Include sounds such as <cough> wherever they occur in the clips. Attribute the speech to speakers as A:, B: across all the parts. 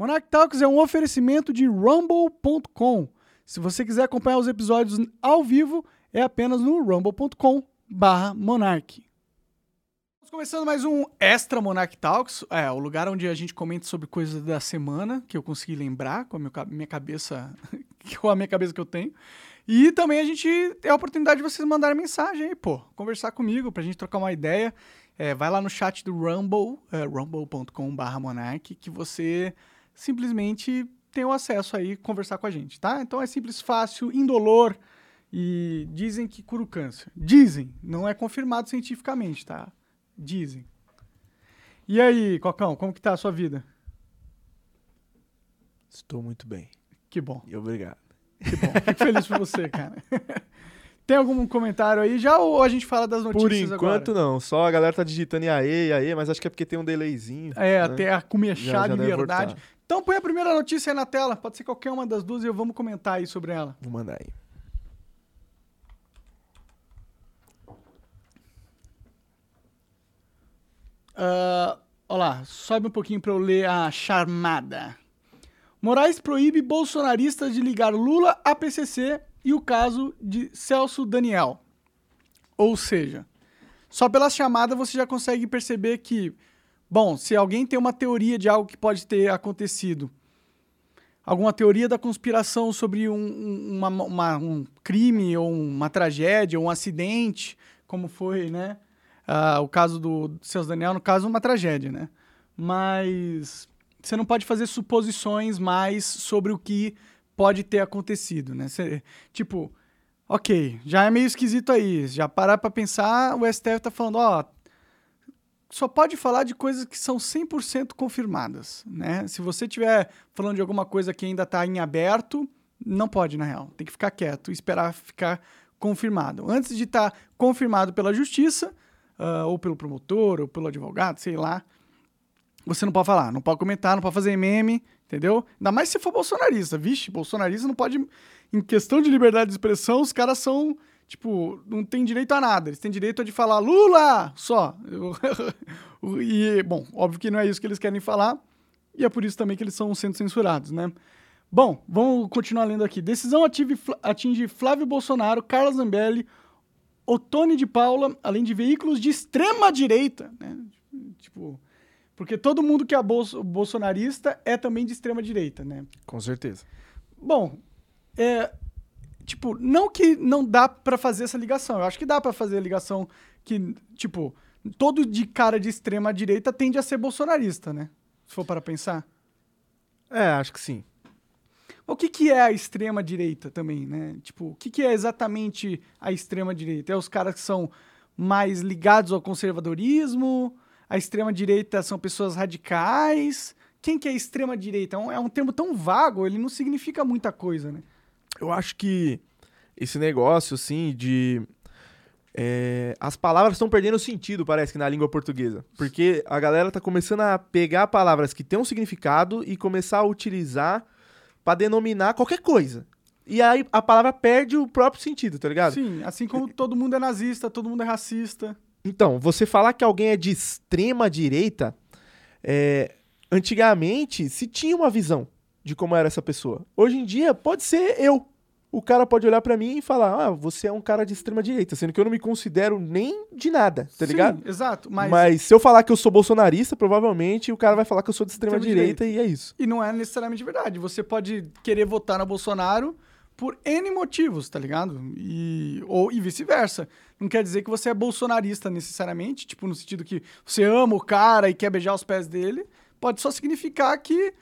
A: Monarch Talks é um oferecimento de rumble.com. Se você quiser acompanhar os episódios ao vivo, é apenas no rumble.com barra começando mais um Extra Monarch Talks, é o lugar onde a gente comenta sobre coisas da semana que eu consegui lembrar com a minha ca- minha cabeça, <laughs> com a minha cabeça que eu tenho. E também a gente tem a oportunidade de vocês mandarem mensagem aí, pô, conversar comigo pra gente trocar uma ideia. É, vai lá no chat do Rumble, é, rumble.com.br monarch, que você simplesmente tem o acesso aí conversar com a gente, tá? Então é simples, fácil, indolor e dizem que cura o câncer. Dizem, não é confirmado cientificamente, tá? Dizem. E aí, Cocão, como que tá a sua vida?
B: Estou muito bem.
A: Que bom,
B: E obrigado.
A: que bom. Fico feliz por você, cara. <laughs> Tem algum comentário aí já ou a gente fala das
B: Por
A: notícias
B: enquanto
A: agora?
B: não, só a galera tá digitando aê, e aê, mas acho que é porque tem um delayzinho.
A: É,
B: né?
A: até a
B: já
A: de verdade.
B: voltar.
A: Então põe a primeira notícia aí na tela. Pode ser qualquer uma das duas e eu vamos comentar aí sobre ela.
B: Vou mandar aí.
A: Ah, olha lá, sobe um pouquinho para eu ler a charmada. Moraes proíbe bolsonaristas de ligar Lula a PCC e o caso de Celso Daniel. Ou seja, só pela chamada você já consegue perceber que, bom, se alguém tem uma teoria de algo que pode ter acontecido, alguma teoria da conspiração sobre um, um- uma- uma- um crime ou uma tragédia ou um acidente, como foi, né? Ah, o caso do Celso Daniel, no caso, uma tragédia, né? Mas você não pode fazer suposições mais sobre o que pode ter acontecido, né? Tipo, ok, já é meio esquisito aí. Já parar pra pensar, o STF tá falando, ó, só pode falar de coisas que são 100% confirmadas, né? Se você estiver falando de alguma coisa que ainda está em aberto, não pode, na real. Tem que ficar quieto e esperar ficar confirmado. Antes de estar confirmado pela justiça, ah, ou pelo promotor, ou pelo advogado, sei lá, você não pode falar, não pode comentar, não pode fazer meme, entendeu? Ainda mais se for bolsonarista. Vixe, bolsonarista não pode... Em questão de liberdade de expressão, os caras são... Tipo, não tem direito a nada. Eles têm direito a de falar Lula só. <laughs> e, bom, óbvio que não é isso que eles querem falar. E é por isso também que eles estão sendo censurados, né? Bom, vamos continuar lendo aqui. Decisão ative- atinge Flávio Bolsonaro, Carla Zambelli, Otone de Paula, além de veículos de extrema direita, né? Tipo, porque todo mundo que é bolso- bolsonarista é também de extrema direita, né?
B: Com certeza.
A: Bom, é, tipo, não que não dá pra fazer essa ligação. Eu acho que dá pra fazer a ligação que, tipo, todo de cara de extrema direita tende a ser bolsonarista, né? Se for para pensar.
B: É, acho que sim.
A: O que, que é a extrema direita também, né? Tipo, o que, que é exatamente a extrema direita? É os caras que são mais ligados ao conservadorismo? A extrema direita são pessoas radicais? Quem que é extrema direita? É um, é um termo tão vago, ele não significa muita coisa, né?
B: Eu acho que esse negócio, assim, de. é, as palavras estão perdendo sentido, parece que na língua portuguesa. Porque a galera tá começando a pegar palavras que têm um significado e começar a utilizar pra denominar qualquer coisa. E aí a palavra perde o próprio sentido, tá ligado?
A: Sim, assim como todo mundo é nazista, todo mundo é racista.
B: Então, você falar que alguém é de extrema direita, é, antigamente se tinha uma visão de como era essa pessoa. Hoje em dia pode ser eu. O cara pode olhar pra mim e falar: "Ah, você é um cara de extrema direita", sendo que eu não me considero nem de nada, tá
A: Sim,
B: ligado?
A: exato, mas,
B: Mas... se eu falar que eu sou bolsonarista, provavelmente o cara vai falar que eu sou de extrema,
A: Extrema
B: direita, e é isso.
A: e não é necessariamente verdade. Você pode querer votar no Bolsonaro por N motivos, tá ligado? E, ou, e vice-versa. Não quer dizer que você é bolsonarista necessariamente, tipo, no sentido que você ama o cara e quer beijar os pés dele. Pode só significar que,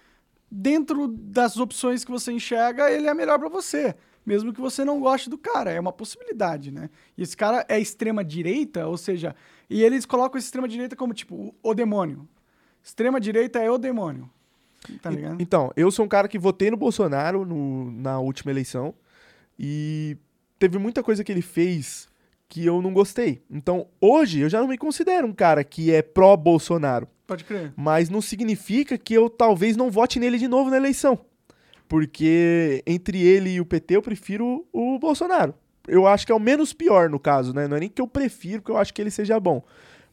A: dentro das opções que você enxerga, ele é melhor pra você. Mesmo que você não goste do cara. É uma possibilidade, né? E esse cara é extrema-direita, ou seja, e eles colocam extrema-direita como, tipo, o, demônio. Extrema-direita é o demônio. Tá ligado?
B: Então, eu sou um cara que votei no Bolsonaro no- na última eleição e teve muita coisa que ele fez que eu não gostei. Então, hoje eu já não me considero um cara que é pró-Bolsonaro,
A: Pode crer.
B: mas não significa que eu talvez não vote nele de novo na eleição. Porque entre ele e o PT eu prefiro o Bolsonaro. Eu acho que é o menos pior no caso, né? Não é nem que eu prefiro, porque eu acho que ele seja bom.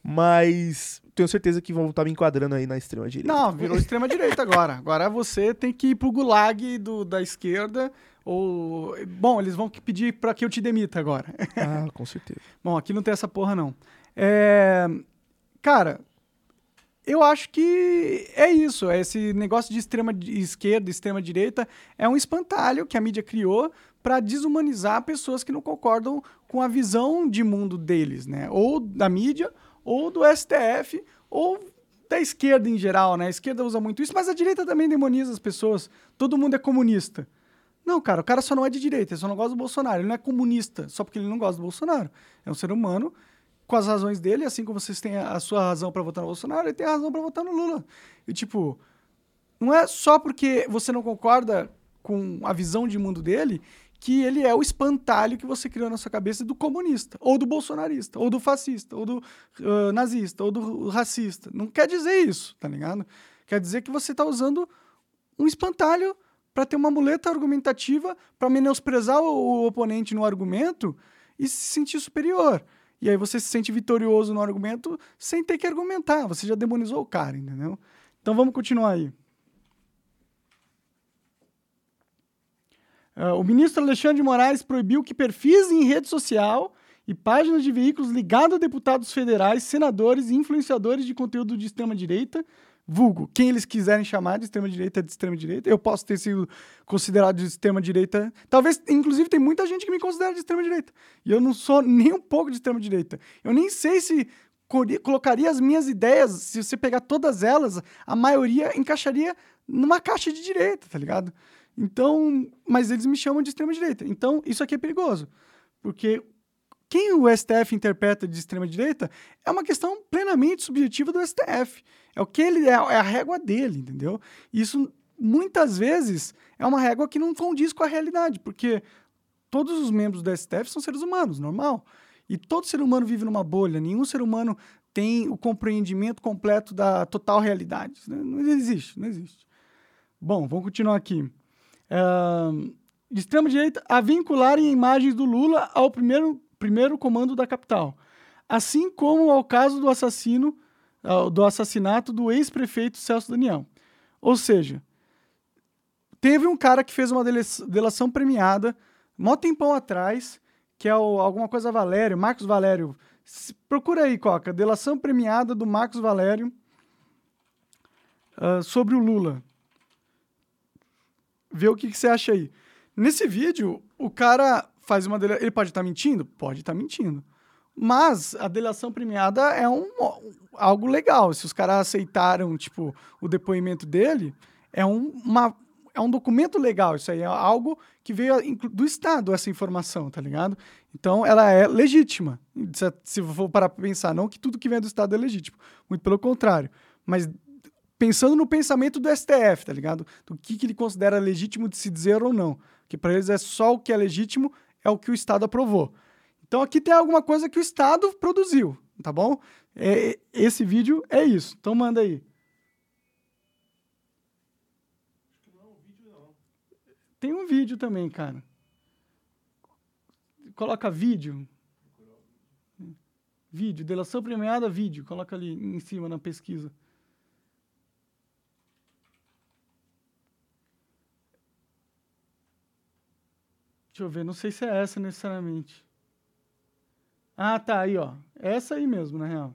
B: Mas tenho certeza que vão estar me enquadrando aí na extrema direita.
A: Não, virou extrema direita agora. Agora você tem que ir pro gulag do, da esquerda ou bom, eles vão pedir para que eu te demita agora.
B: Ah, com certeza. <laughs>
A: bom, aqui não tem essa porra não. É... cara, eu acho que é isso. Esse negócio de extrema esquerda, extrema direita é um espantalho que a mídia criou para desumanizar pessoas que não concordam com a visão de mundo deles, né? Ou da mídia, ou do STF, ou da esquerda em geral, né? A esquerda usa muito isso, mas a direita também demoniza as pessoas. Todo mundo é comunista. Não, cara, o cara só não é de direita, ele só não gosta do Bolsonaro. Ele não é comunista só porque ele não gosta do Bolsonaro. É um ser humano com as razões dele, assim como vocês têm a sua razão para votar no Bolsonaro, ele tem a razão para votar no Lula. E, tipo, não é só porque você não concorda com a visão de mundo dele que ele é o espantalho que você criou na sua cabeça do comunista, ou do bolsonarista, ou do fascista, ou do uh, nazista, ou do racista. Não quer dizer isso, tá ligado? Quer dizer que você está usando um espantalho para ter uma muleta argumentativa, para menosprezar o, o oponente no argumento e se sentir superior. E aí você se sente vitorioso no argumento sem ter que argumentar. Você já demonizou o cara, entendeu? Então vamos continuar aí. Uh, o ministro Alexandre de Moraes proibiu que perfis em rede social e páginas de veículos ligados a deputados federais, senadores e influenciadores de conteúdo de extrema-direita vulgo, quem eles quiserem chamar de extrema-direita de extrema-direita. Eu posso ter sido considerado de extrema-direita. Talvez, inclusive, tem muita gente que me considera de extrema-direita. E eu não sou nem um pouco de extrema-direita. Eu nem sei se colocaria as minhas ideias, se você pegar todas elas, a maioria encaixaria numa caixa de direita, tá ligado? Então, mas eles me chamam de extrema-direita. Então, isso aqui é perigoso. Porque quem o STF interpreta de extrema-direita é uma questão plenamente subjetiva do STF. É o que ele é, é a régua dele, entendeu? Isso muitas vezes é uma régua que não condiz com a realidade, porque todos os membros do STF são seres humanos, normal. E todo ser humano vive numa bolha, nenhum ser humano tem o compreendimento completo da total realidade. Não existe, não existe. Bom, vamos continuar aqui. Uh, de extrema-direita a vincularem imagens do Lula ao primeiro, primeiro comando da capital, assim como ao caso do assassino do assassinato do ex-prefeito Celso Daniel. Ou seja, teve um cara que fez uma delação premiada, mó tempão atrás, que é o, alguma coisa Valério, Marcos Valério. Procura aí, Coca, delação premiada do Marcos Valério uh, sobre o Lula. Vê o que, que, você acha aí. Nesse vídeo, o cara faz uma delação. Ele pode estar tá mentindo? Pode estar tá mentindo. Mas a delação premiada é um, algo legal. Se os caras aceitaram, tipo, o depoimento dele, é um, uma, é um documento legal. Isso aí é algo que veio do Estado, essa informação, tá ligado? Então, ela é legítima. Se for parar pra pensar, não que tudo que vem do Estado é legítimo. Muito pelo contrário. Mas pensando no pensamento do STF, tá ligado? Do que, que ele considera legítimo de se dizer ou não. Que para eles é só o que é legítimo, é o que o Estado aprovou. Então aqui tem alguma coisa que o Estado produziu, tá bom? É, esse vídeo é isso. Então manda aí. Tem um vídeo também, cara. Coloca vídeo. Vídeo, delação premiada, vídeo. Coloca ali em cima na pesquisa. Deixa eu ver, não sei se é essa necessariamente. Ah, tá, aí, ó. Essa aí mesmo, na real.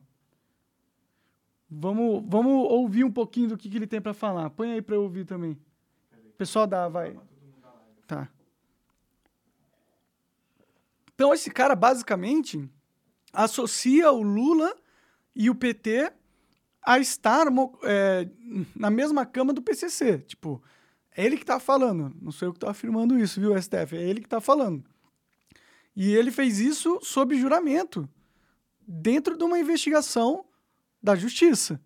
A: Vamos, vamos ouvir um pouquinho do que, que ele tem para falar. Põe aí para eu ouvir também. Pessoal dá, vai. Tá. Então, esse cara, basicamente, associa o Lula e o PT a estar é, na mesma cama do PCC. Tipo, é ele que tá falando. Não sou eu que tô afirmando isso, viu, STF? É ele que tá falando. E ele fez isso sob juramento, dentro de uma investigação da justiça.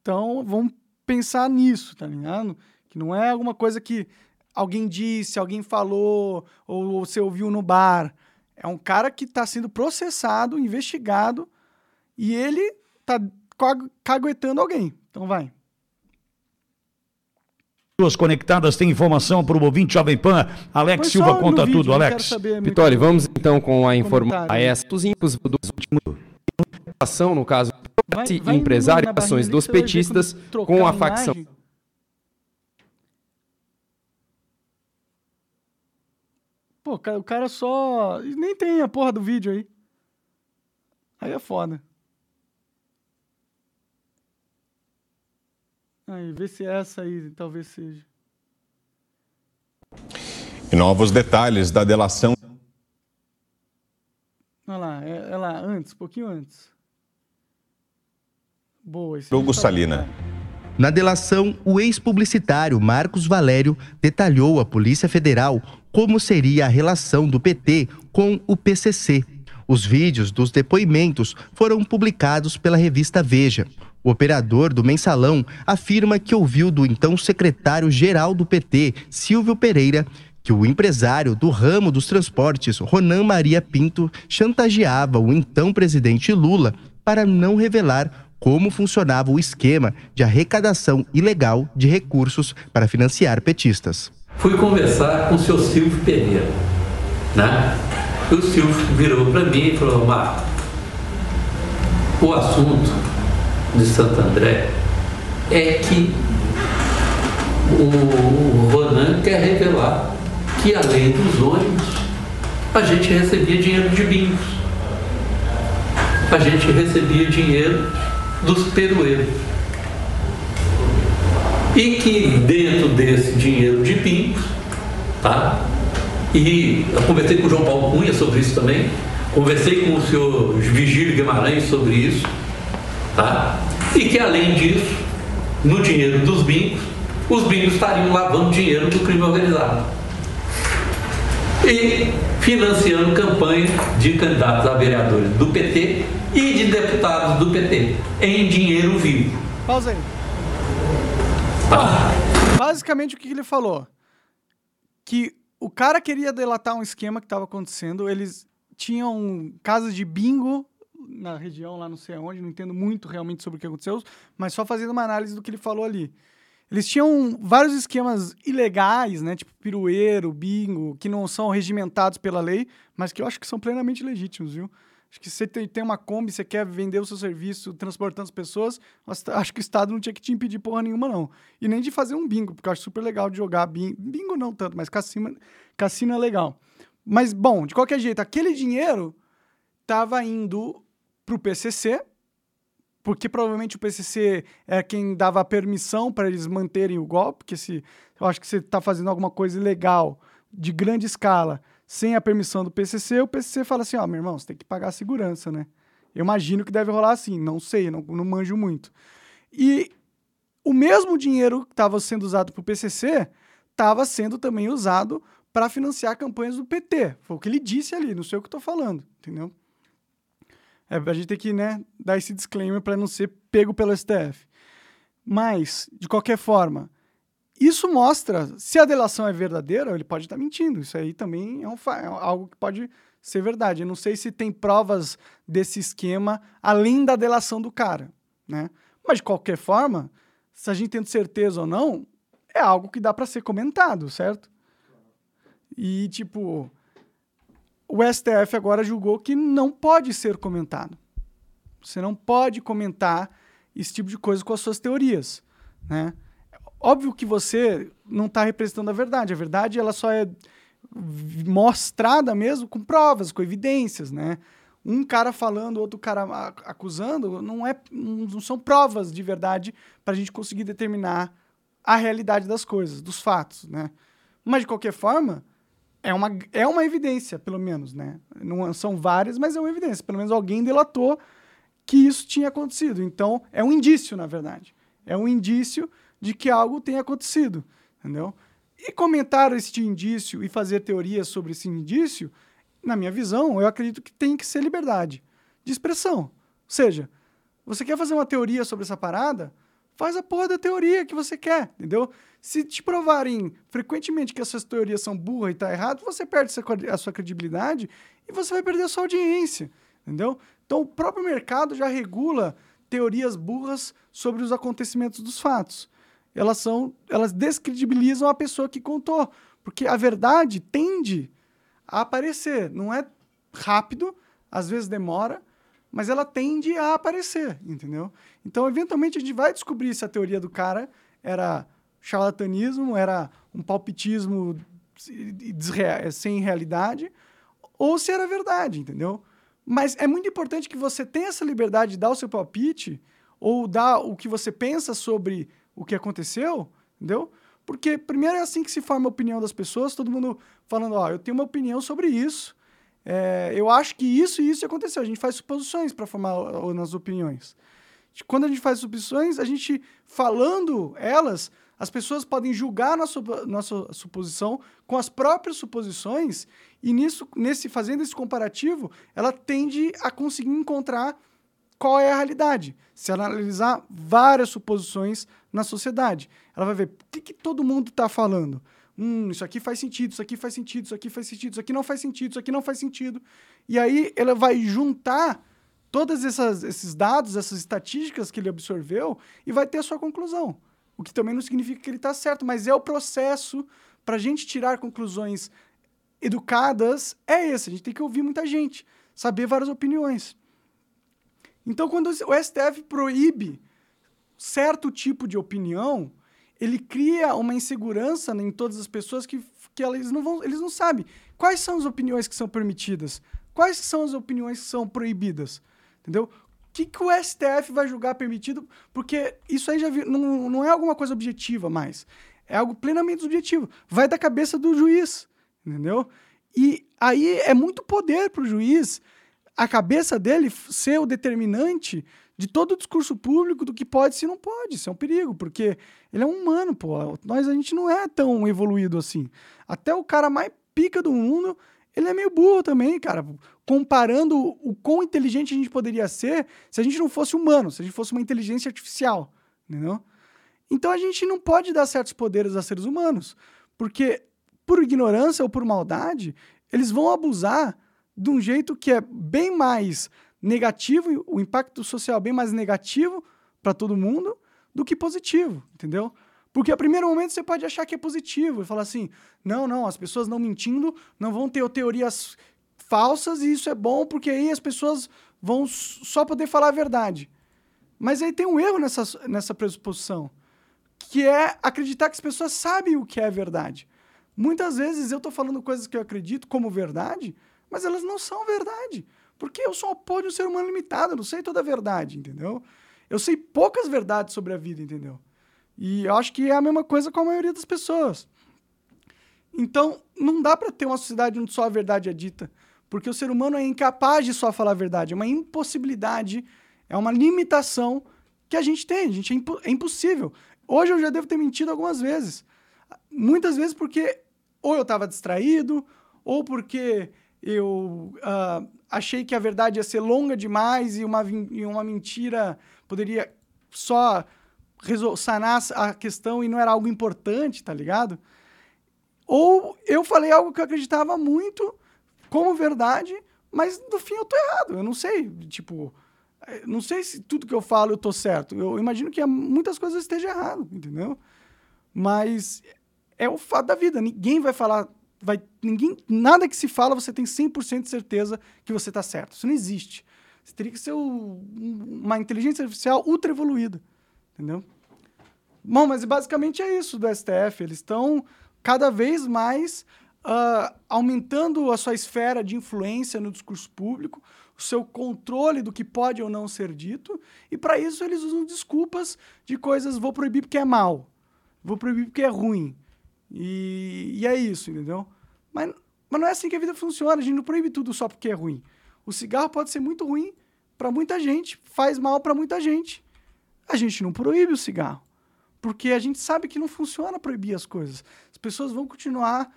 A: Então, vamos pensar nisso, tá ligado? Que não é alguma coisa que alguém disse, alguém falou, ou você ouviu no bar. É um cara que está sendo processado, investigado, e ele está caguetando alguém. Então vai.
C: Pessoas conectadas tem informação para o ouvinte Jovem Pan. Alex Silva conta vídeo, tudo, Alex.
D: Vitória, vamos então com a informação. A dos últimos ação, no caso,
A: Vai-
D: e
A: vai
D: empresário ações dos petistas com a
A: imagem.
D: facção.
A: Pô, o cara só. Nem tem a porra do vídeo aí. Aí é foda. Aí, vê se é essa aí, talvez seja.
E: E novos detalhes da delação
A: Olha lá, é, é lá, antes, um pouquinho antes. Boa, esse
E: Hugo
A: tá
E: Salina.
A: vai.
F: Na delação, o ex-publicitário Marcos Valério detalhou à Polícia Federal como seria a relação do PT com o PCC. Os vídeos dos depoimentos foram publicados pela revista Veja. O operador do mensalão afirma que ouviu do então secretário-geral do PT, Silvio Pereira, que o empresário do ramo dos transportes, Ronan Maria Pinto, chantageava o então presidente Lula para não revelar como funcionava o esquema de arrecadação ilegal de recursos para financiar petistas.
G: Fui conversar com o seu Silvio Pereira, né? O Silvio virou para mim e falou, Marco, o assunto de Santo André é que o Ronan quer revelar que além dos ônibus, a gente recebia dinheiro de bingos. A gente recebia dinheiro dos perueiros. E que dentro desse dinheiro de bingos, tá? E eu conversei com o João Paulo Cunha sobre isso também, conversei com o senhor Vigílio Guimarães sobre isso, tá? E que além disso, no dinheiro dos bingos, os bingos estariam lavando dinheiro do crime organizado. E financiando campanha de candidatos a vereadores do PT e de deputados do PT em dinheiro vivo.
A: Pausa aí.
G: Tá?
A: Basicamente, o que ele falou? Que o cara queria delatar um esquema que estava acontecendo. Eles tinham casas de bingo na região, lá não sei aonde, não entendo muito realmente sobre o que aconteceu, mas só fazendo uma análise do que ele falou ali. Eles tinham vários esquemas ilegais, né? Tipo pirueiro, bingo, que não são regimentados pela lei, mas que eu acho que são plenamente legítimos, viu? Acho que se você tem, uma Kombi, você quer vender o seu serviço transportando as pessoas, acho que o Estado não tinha que te impedir porra nenhuma, não. E nem de fazer um bingo, porque eu acho super legal de jogar bingo. Bingo não tanto, mas cassino, cassino é legal. Mas, bom, de qualquer jeito, aquele dinheiro estava indo pro PCC, porque provavelmente o PCC é quem dava a permissão para eles manterem o golpe, porque se eu acho que você está fazendo alguma coisa ilegal de grande escala sem a permissão do PCC, o PCC fala assim, ó, meu irmão, você tem que pagar a segurança, né? Eu imagino que deve rolar assim, não sei, não, não manjo muito. E o mesmo dinheiro que estava sendo usado para o PCC estava sendo também usado para financiar campanhas do PT. Foi o que ele disse ali, não sei o que estou falando, entendeu? É, a gente tem que né, dar esse disclaimer para não ser pego pelo STF. Mas, de qualquer forma, isso mostra se a delação é verdadeira, ele pode estar mentindo. Isso aí também é, um, é algo que pode ser verdade. Eu não sei se tem provas desse esquema além da delação do cara, né? Mas de qualquer forma, se a gente tem certeza ou não, é algo que dá para ser comentado, certo? E tipo, o STF agora julgou que não pode ser comentado. Você não pode comentar esse tipo de coisa com as suas teorias, né? Óbvio que você não está representando a verdade. A verdade ela só é mostrada mesmo com provas, com evidências, né? Um cara falando, outro cara acusando, não, é, não são provas de verdade para a gente conseguir determinar a realidade das coisas, dos fatos, né? Mas de qualquer forma, é uma, é uma evidência, pelo menos, né? Não são várias, mas é uma evidência. Pelo menos alguém delatou que isso tinha acontecido. Então, é um indício, na verdade. É um indício de que algo tenha acontecido, entendeu? E comentar esse indício e fazer teorias sobre esse indício, na minha visão, eu acredito que tem que ser liberdade de expressão. Ou seja, você quer fazer uma teoria sobre essa parada? Faz a porra da teoria que você quer, entendeu? Se te provarem frequentemente que essas teorias são burras e tá errado, você perde a sua credibilidade e você vai perder a sua audiência, entendeu? Então o próprio mercado já regula teorias burras sobre os acontecimentos dos fatos. Elas são, elas descredibilizam a pessoa que contou, porque a verdade tende a aparecer, não é rápido, às vezes demora, mas ela tende a aparecer, entendeu? Então, eventualmente, a gente vai descobrir se a teoria do cara era charlatanismo, era um palpitismo sem realidade, ou se era verdade, entendeu? Mas é muito importante que você tenha essa liberdade de dar o seu palpite ou dar o que você pensa sobre o que aconteceu, entendeu? Porque primeiro é assim que se forma a opinião das pessoas, todo mundo falando, ó, eu tenho uma opinião sobre isso, é, eu acho que isso e isso aconteceu. A gente faz suposições para formar o- as opiniões. Quando a gente faz suposições, a gente falando elas, as pessoas podem julgar nossa, nossa suposição com as próprias suposições e nisso, nesse fazendo esse comparativo, ela tende a conseguir encontrar qual é a realidade. Se ela analisar várias suposições na sociedade, ela vai ver o que, que todo mundo está falando. Hum, isso aqui faz sentido, isso aqui faz sentido, isso aqui faz sentido, isso aqui não faz sentido, isso aqui não faz sentido. E aí ela vai juntar todos esses dados, essas estatísticas que ele absorveu e vai ter a sua conclusão. O que também não significa que ele está certo, mas é o processo para a gente tirar conclusões educadas é esse. A gente tem que ouvir muita gente, saber várias opiniões. Então, quando o STF proíbe certo tipo de opinião, ele cria uma insegurança em todas as pessoas que, que elas não vão, eles não sabem quais são as opiniões que são permitidas, quais são as opiniões que são proibidas, entendeu? O que, que o STF vai julgar permitido? Porque isso aí já vi, não, não é alguma coisa objetiva mais, é algo plenamente subjetivo. Vai da cabeça do juiz, entendeu? E aí é muito poder para o juiz a cabeça dele ser o determinante de todo o discurso público do que pode e se não pode. Isso é um perigo, porque ele é um humano, pô. Nós, a gente não é tão evoluído assim. Até o cara mais pica do mundo, ele é meio burro também, cara. Comparando o quão inteligente a gente poderia ser se a gente não fosse humano, se a gente fosse uma inteligência artificial, entendeu? Então a gente não pode dar certos poderes a seres humanos, porque por ignorância ou por maldade, eles vão abusar de um jeito que é bem mais negativo, o impacto social é bem mais negativo para todo mundo do que positivo, entendeu? Porque a primeiro momento você pode achar que é positivo e falar assim: não, não, as pessoas não mentindo não vão ter teorias falsas e isso é bom porque aí as pessoas vão só poder falar a verdade. Mas aí tem um erro nessa, nessa pressuposição, que é acreditar que as pessoas sabem o que é verdade. Muitas vezes eu estou falando coisas que eu acredito como verdade, mas elas não são verdade. Porque eu sou um de um ser humano limitado, eu não sei toda a verdade, entendeu? Eu sei poucas verdades sobre a vida, entendeu? E eu acho que é a mesma coisa com a maioria das pessoas. Então, não dá para ter uma sociedade onde só a verdade é dita, porque o ser humano é incapaz de só falar a verdade, é uma impossibilidade, é uma limitação que a gente tem, a gente é, impo é impossível. Hoje eu já devo ter mentido algumas vezes. Muitas vezes porque ou eu estava distraído, ou porque eu uh, achei que a verdade ia ser longa demais e uma, e uma mentira poderia só sanar a questão e não era algo importante, tá ligado? Ou eu falei algo que eu acreditava muito como verdade, mas no fim eu tô errado. Eu não sei, tipo, não sei se tudo que eu falo eu tô certo. Eu imagino que muitas coisas estejam errado, entendeu? Mas é o fato da vida. Ninguém vai falar vai ninguém nada que se fala você tem 100% de certeza que você está certo. Isso não existe. Você teria que ser o, uma inteligência artificial ultra evoluída, entendeu? Bom, mas basicamente é isso do STF. Eles estão cada vez mais uh, aumentando a sua esfera de influência no discurso público, o seu controle do que pode ou não ser dito, e para isso eles usam desculpas de coisas vou proibir porque é mal, vou proibir porque é ruim. E, e é isso, entendeu? Mas, mas não é assim que a vida funciona. A gente não proíbe tudo só porque é ruim. O cigarro pode ser muito ruim para muita gente, faz mal para muita gente. A gente não proíbe o cigarro. Porque a gente sabe que não funciona proibir as coisas. As pessoas vão continuar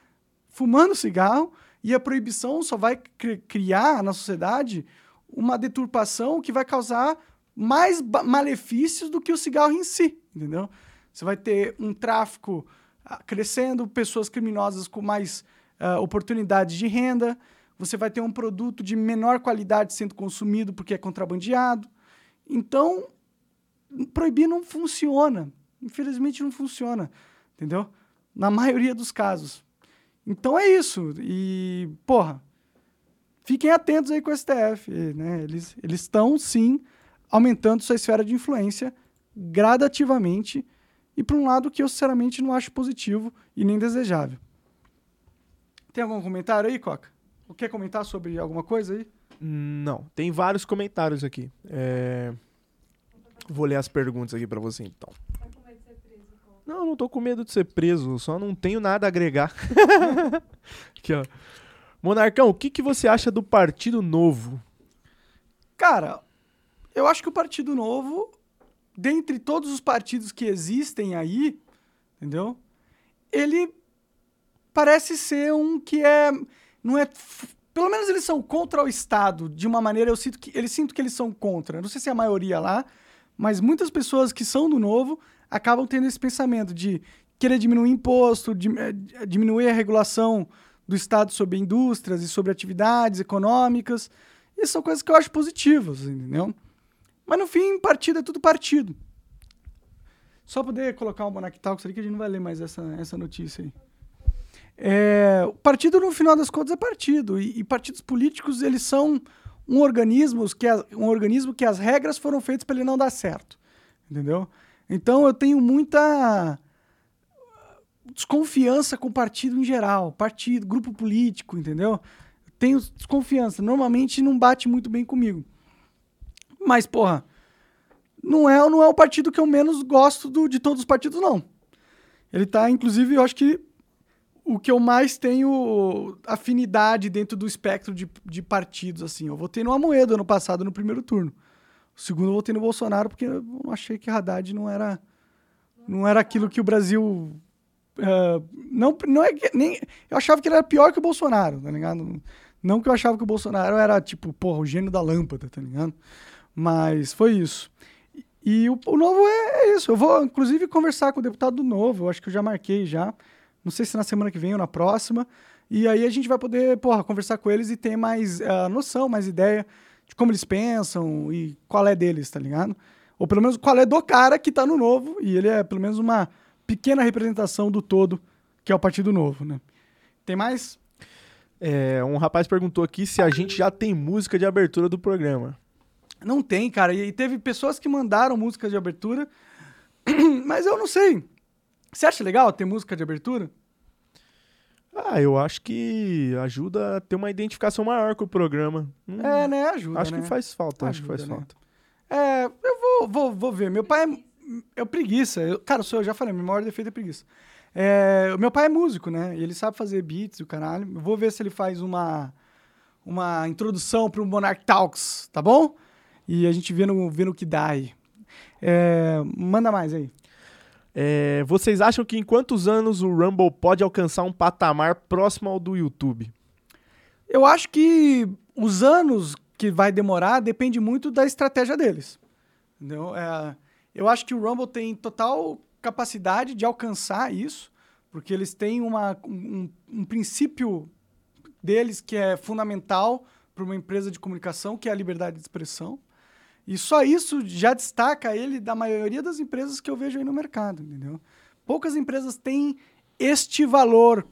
A: fumando cigarro e a proibição só vai criar na sociedade uma deturpação que vai causar mais malefícios do que o cigarro em si, entendeu? Você vai ter um tráfico crescendo, pessoas criminosas com mais uh, oportunidades de renda, você vai ter um produto de menor qualidade sendo consumido porque é contrabandeado. Então, proibir não funciona. Infelizmente não funciona, entendeu? Na maioria dos casos. Então é isso. E, porra, fiquem atentos aí com o STF, né? Eles estão sim aumentando sua esfera de influência gradativamente e por um lado que eu sinceramente não acho positivo e nem desejável. Tem algum comentário aí, Coca? Quer comentar sobre alguma coisa aí?
B: Não, tem vários comentários aqui. É, Vou ler as perguntas aqui pra você então. Não, não tô com medo de ser preso, só não tenho nada a agregar. <laughs> aqui, ó. Monarcão, o que, que você acha do Partido Novo?
A: Cara, eu acho que o Partido Novo, dentre todos os partidos que existem aí, entendeu? Ele parece ser um que é. Não é. Pelo menos eles são contra o Estado, de uma maneira, eu sinto que. Eles sinto que eles são contra. Não sei se é a maioria lá, mas muitas pessoas que são do novo acabam tendo esse pensamento de querer diminuir imposto, eh, diminuir a regulação do Estado sobre indústrias e sobre atividades econômicas. E são coisas que eu acho positivas, entendeu? Mas no fim, partido é tudo partido. Só poder colocar o Monarch Talks ali que a gente não vai ler mais essa, essa notícia aí. É, o partido, no final das contas, é partido. E, e partidos políticos, eles são um organismo, que um organismo que as regras foram feitas para ele não dar certo. Entendeu? Então eu tenho muita desconfiança com o partido em geral. Partido, grupo político, entendeu? Tenho desconfiança. Normalmente não bate muito bem comigo. Mas, porra, não é, não é o partido que eu menos gosto do- de todos os partidos, não. Ele tá, inclusive, eu acho que o que eu mais tenho afinidade dentro do espectro de, de partidos, assim. Eu votei no Amoedo ano passado, no primeiro turno. O segundo eu votei no Bolsonaro, porque eu achei que Haddad não era, não era aquilo que o Brasil... ah, não, não é que- nem, eu achava que ele era pior que o Bolsonaro, tá ligado? Não que eu achava que o Bolsonaro era, tipo, porra, o gênio da lâmpada, tá ligado? Mas foi isso. E o, o novo é, é isso. Eu vou, inclusive, conversar com o deputado do novo. Eu acho que eu já marquei já. Não sei se na semana que vem ou na próxima. E aí a gente vai poder, porra, conversar com eles e ter mais ah, noção, mais ideia de como eles pensam e qual é deles, tá ligado? Ou pelo menos qual é do cara que tá no novo. E ele é pelo menos uma pequena representação do todo, que é o Partido Novo, né? Tem mais?
B: É, um rapaz perguntou aqui se a gente já tem música de abertura do programa.
A: Não tem, cara. E teve pessoas que mandaram música de abertura, <clears throat> mas eu não sei. Você acha legal ter música de abertura?
B: Ah, eu acho que ajuda a ter uma identificação maior com o programa. Hum,
A: É, né? Ajuda,
B: acho
A: né?
B: que faz falta, acho que
A: Ajuda,
B: faz
A: né?
B: falta.
A: É, eu vou, vou, vou ver. Meu pai é, é preguiça. Eu, cara, sou, eu já falei, meu maior defeito é preguiça. É, o meu pai é músico, né? Ele sabe fazer beats e o caralho. Eu vou ver se ele faz uma, uma introdução pro Monarch Talks, tá bom? E a gente vê no, vê no que dá aí. É, manda mais aí.
B: É, vocês acham que em quantos anos o Rumble pode alcançar um patamar próximo ao do YouTube?
A: Eu acho que os anos que vai demorar depende muito da estratégia deles. Entendeu? É, eu acho que o Rumble tem total capacidade de alcançar isso, porque eles têm uma, um, um princípio deles que é fundamental para uma empresa de comunicação, que é a liberdade de expressão. E só isso já destaca ele da maioria das empresas que eu vejo aí no mercado, entendeu? Poucas empresas têm este valor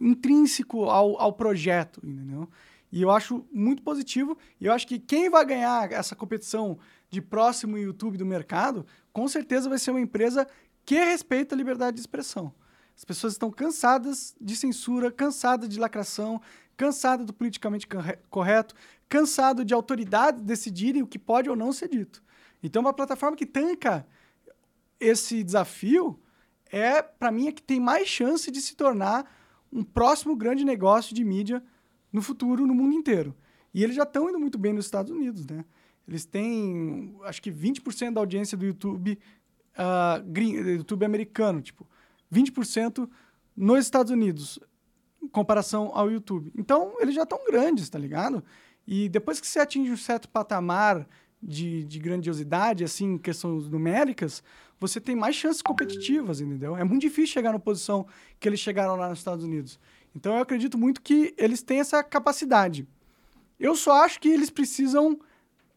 A: intrínseco ao, ao projeto, entendeu? E eu acho muito positivo. E eu acho que quem vai ganhar essa competição de próximo YouTube do mercado, com certeza vai ser uma empresa que respeita a liberdade de expressão. As pessoas estão cansadas de censura, cansadas de lacração, cansadas do politicamente corre- correto, cansado de autoridades decidirem o que pode ou não ser dito. Então, uma plataforma que tanca esse desafio é, para mim, a que tem mais chance de se tornar um próximo grande negócio de mídia no futuro, no mundo inteiro. E eles já estão indo muito bem nos Estados Unidos, né? Eles têm, acho que 20% da audiência do YouTube, ah, gring- do YouTube americano, tipo, 20% nos Estados Unidos, em comparação ao YouTube. Então, eles já estão grandes, tá ligado? E depois que você atinge um certo patamar de, de grandiosidade, assim, em questões numéricas, você tem mais chances competitivas, entendeu? É muito difícil chegar na posição que eles chegaram lá nos Estados Unidos. Então, eu acredito muito que eles têm essa capacidade. Eu só acho que eles precisam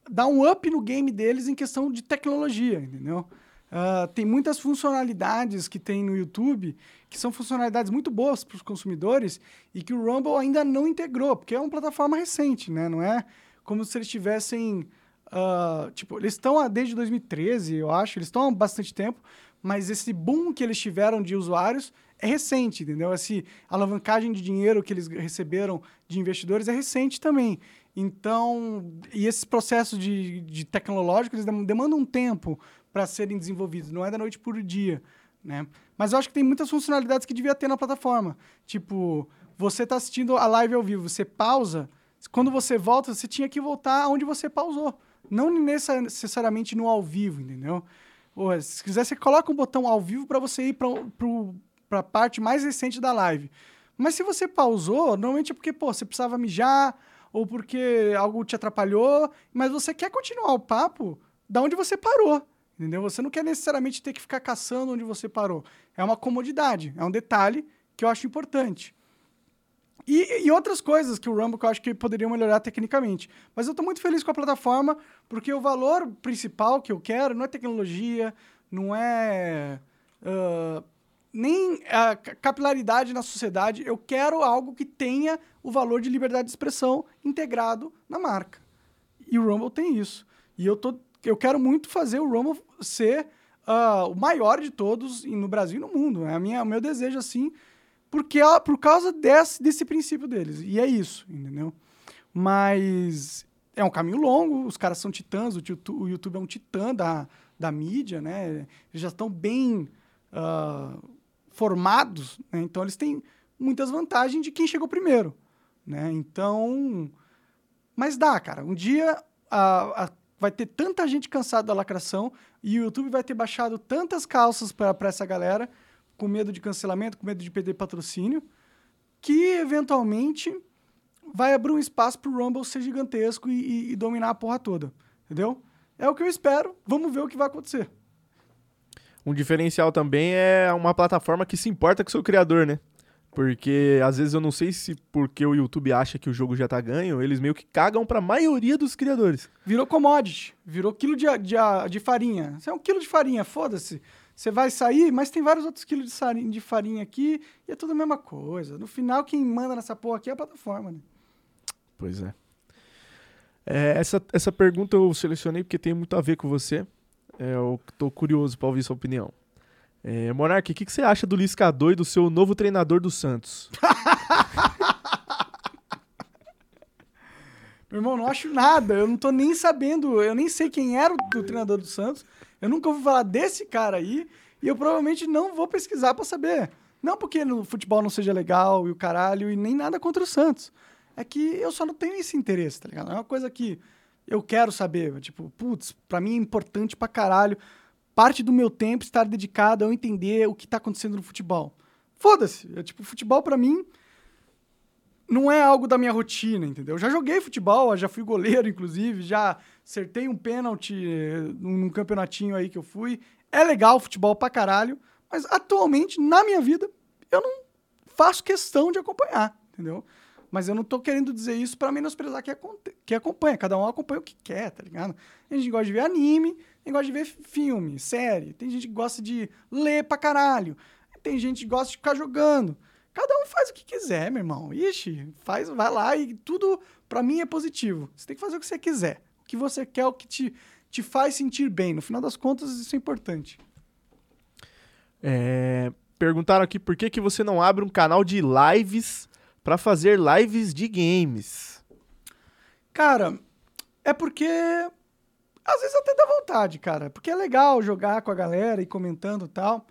A: dar um up no game deles em questão de tecnologia, entendeu? Uh, tem muitas funcionalidades que tem no YouTube que são funcionalidades muito boas para os consumidores e que o Rumble ainda não integrou, porque é uma plataforma recente, né? Não é como se eles tivessem. Uh, tipo, eles estão desde 2013, eu acho, eles estão há bastante tempo, mas esse boom que eles tiveram de usuários é recente, entendeu? Essa alavancagem de dinheiro que eles receberam de investidores é recente também. Então, e esses processos de, de tecnológicos eles demandam um tempo para serem desenvolvidos, não é da noite por dia, né? Mas eu acho que tem muitas funcionalidades que devia ter na plataforma. Tipo, você está assistindo a live ao vivo, você pausa, quando você volta, você tinha que voltar onde você pausou, não necessariamente no ao vivo, entendeu? Ou, se quiser, você coloca um botão ao vivo para você ir para a parte mais recente da live. Mas se você pausou, normalmente é porque, pô, você precisava mijar, ou porque algo te atrapalhou, mas você quer continuar o papo da onde você parou. Entendeu? Você não quer necessariamente ter que ficar caçando onde você parou. É uma comodidade, é um detalhe que eu acho importante. E, e, outras coisas que o Rumble que eu acho que poderiam melhorar tecnicamente. Mas eu estou muito feliz com a plataforma, porque o valor principal que eu quero não é tecnologia, não é uh, nem a capilaridade na sociedade. Eu quero algo que tenha o valor de liberdade de expressão integrado na marca. E o Rumble tem isso. E eu tô eu quero muito fazer o Rumble ser uh, o maior de todos no Brasil e no mundo. É minha, o meu desejo, assim, porque é por causa desse, desse princípio deles. E é isso, entendeu? Mas é um caminho longo, os caras são titãs, o YouTube, o YouTube é um titã da, da mídia, né? Eles já estão bem uh, formados, né? então eles têm muitas vantagens de quem chegou primeiro, né? Então, mas dá, cara. Um dia a, a vai ter tanta gente cansada da lacração e o YouTube vai ter baixado tantas calças para essa galera, com medo de cancelamento, com medo de perder patrocínio, que eventualmente vai abrir um espaço para o Rumble ser gigantesco e, e, e, dominar a porra toda. Entendeu? É o que eu espero. Vamos ver o que vai acontecer.
B: Um diferencial também é uma plataforma que se importa com o seu criador, né? Porque às vezes eu não sei se porque o YouTube acha que o jogo já tá ganho, eles meio que cagam pra maioria dos criadores.
A: Virou commodity, virou quilo de, de, de farinha. Você é um quilo de farinha, foda-se. Você vai sair, mas tem vários outros quilos de farinha aqui e é tudo a mesma coisa. No final, quem manda nessa porra aqui é a plataforma, né?
B: Pois é. é essa, essa pergunta eu selecionei porque tem muito a ver com você. É, eu tô curioso pra ouvir sua opinião. É, Monark, o que, que, você acha do Lisca do seu novo treinador do Santos? <laughs>
A: Meu irmão, não acho nada. Eu não tô nem sabendo. Eu nem sei quem era o, o treinador do Santos. Eu nunca ouvi falar desse cara aí. E eu provavelmente não vou pesquisar para saber. Não porque no futebol não seja legal e o caralho, e nem nada contra o Santos. É que eu só não tenho esse interesse, tá ligado? É uma coisa que eu quero saber. Tipo, putz, pra mim é importante pra caralho parte do meu tempo estar dedicado a entender o que está acontecendo no futebol. Foda-se. É, tipo, futebol para mim não é algo da minha rotina, entendeu? Eu já joguei futebol, já fui goleiro, inclusive, já acertei um pênalti eh, num campeonatinho aí que eu fui. É legal futebol pra caralho, mas atualmente, na minha vida, eu não faço questão de acompanhar, entendeu? Mas eu não tô querendo dizer isso para menosprezar quem acompanha. Cada um acompanha o que quer, tá ligado? A gente gosta de ver anime, tem gosta de ver filme, série. Tem gente que gosta de ler pra caralho. Tem gente que gosta de ficar jogando. Cada um faz o que quiser, meu irmão. Ixi, faz, vai lá e tudo pra mim é positivo. Você tem que fazer o que você quiser. O que você quer, o que te, te faz sentir bem. No final das contas, isso é importante.
B: É, perguntaram aqui por que, que você não abre um canal de lives para fazer lives de games.
A: Cara, é porque às vezes até dá vontade, cara, porque é legal jogar com a galera e comentando e tal.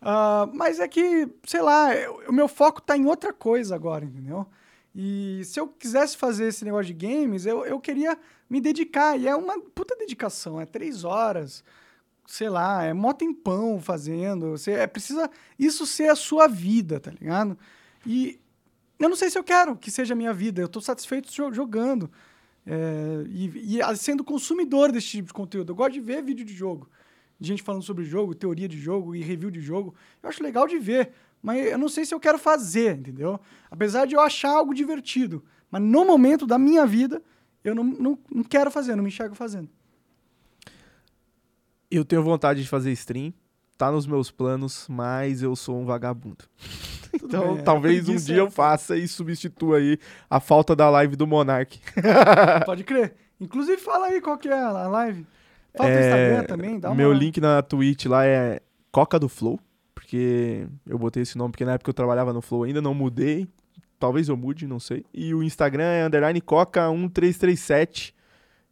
A: Uh, mas é que, sei lá, o meu foco tá em outra coisa agora, entendeu? E se eu quisesse fazer esse negócio de games, eu, eu queria me dedicar. E é uma puta dedicação, é três horas, sei lá, é mó tempão fazendo. Você é, precisa isso ser a sua vida, tá ligado? E eu não sei se eu quero que seja a minha vida. Eu tô satisfeito jogando. É, e, e, sendo consumidor desse tipo de conteúdo. Eu gosto de ver vídeo de jogo, de gente falando sobre jogo, teoria de jogo e review de jogo. Eu acho legal de ver, mas eu não sei se eu quero fazer, entendeu? Apesar de eu achar algo divertido. Mas no momento da minha vida, eu não, não, não quero fazer, não me enxergo fazendo.
B: Eu tenho vontade de fazer stream, tá nos meus planos, mas eu sou um vagabundo. <laughs> então,
A: bem, é,
B: talvez um dia eu faça e substitua aí a falta da live do Monark. <laughs>
A: Pode crer. Inclusive, fala aí qual que é a live. Fala
B: É,
A: Instagram também, dá uma...
B: Meu link na Twitch lá é Coca do Flow, porque eu botei esse nome porque na época eu trabalhava no Flow ainda, não mudei. Talvez eu mude, não sei. E o Instagram é underline Coca1337.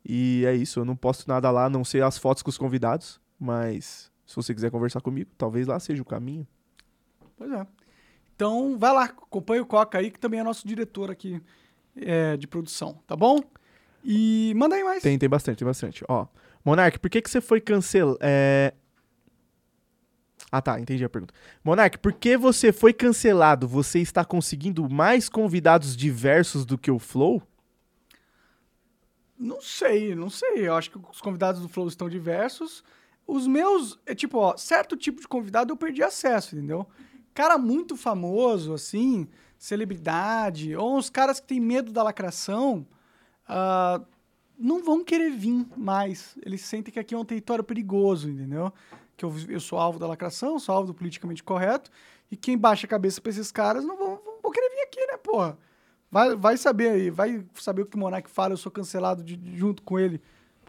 B: E é isso, eu não posto nada lá, a não sei as fotos com os convidados. Mas se você quiser conversar comigo, talvez lá seja o caminho.
A: Pois é. Então, vai lá, acompanha o Coca aí, que também é nosso diretor aqui é, de produção, tá bom? E manda aí mais.
B: Tem, tem bastante, tem bastante. Ó, Monark, por que, que você foi cancelado? É... Ah, tá, entendi a pergunta. Monark, por que você foi cancelado? Você está conseguindo mais convidados diversos do que o Flow?
A: Não sei, não sei. Eu acho que os convidados do Flow estão diversos. Os meus, é tipo, ó, certo tipo de convidado eu perdi acesso, entendeu? Cara muito famoso, assim, celebridade, ou uns caras que têm medo da lacração, ah, não vão querer vir mais. Eles sentem que aqui é um território perigoso, entendeu? Que eu, eu sou alvo da lacração, sou alvo do politicamente correto, e quem baixa a cabeça pra esses caras não vão, vão querer vir aqui, né, porra? Vai, vai saber aí, vai saber o que o Monark fala, eu sou cancelado de- junto com ele.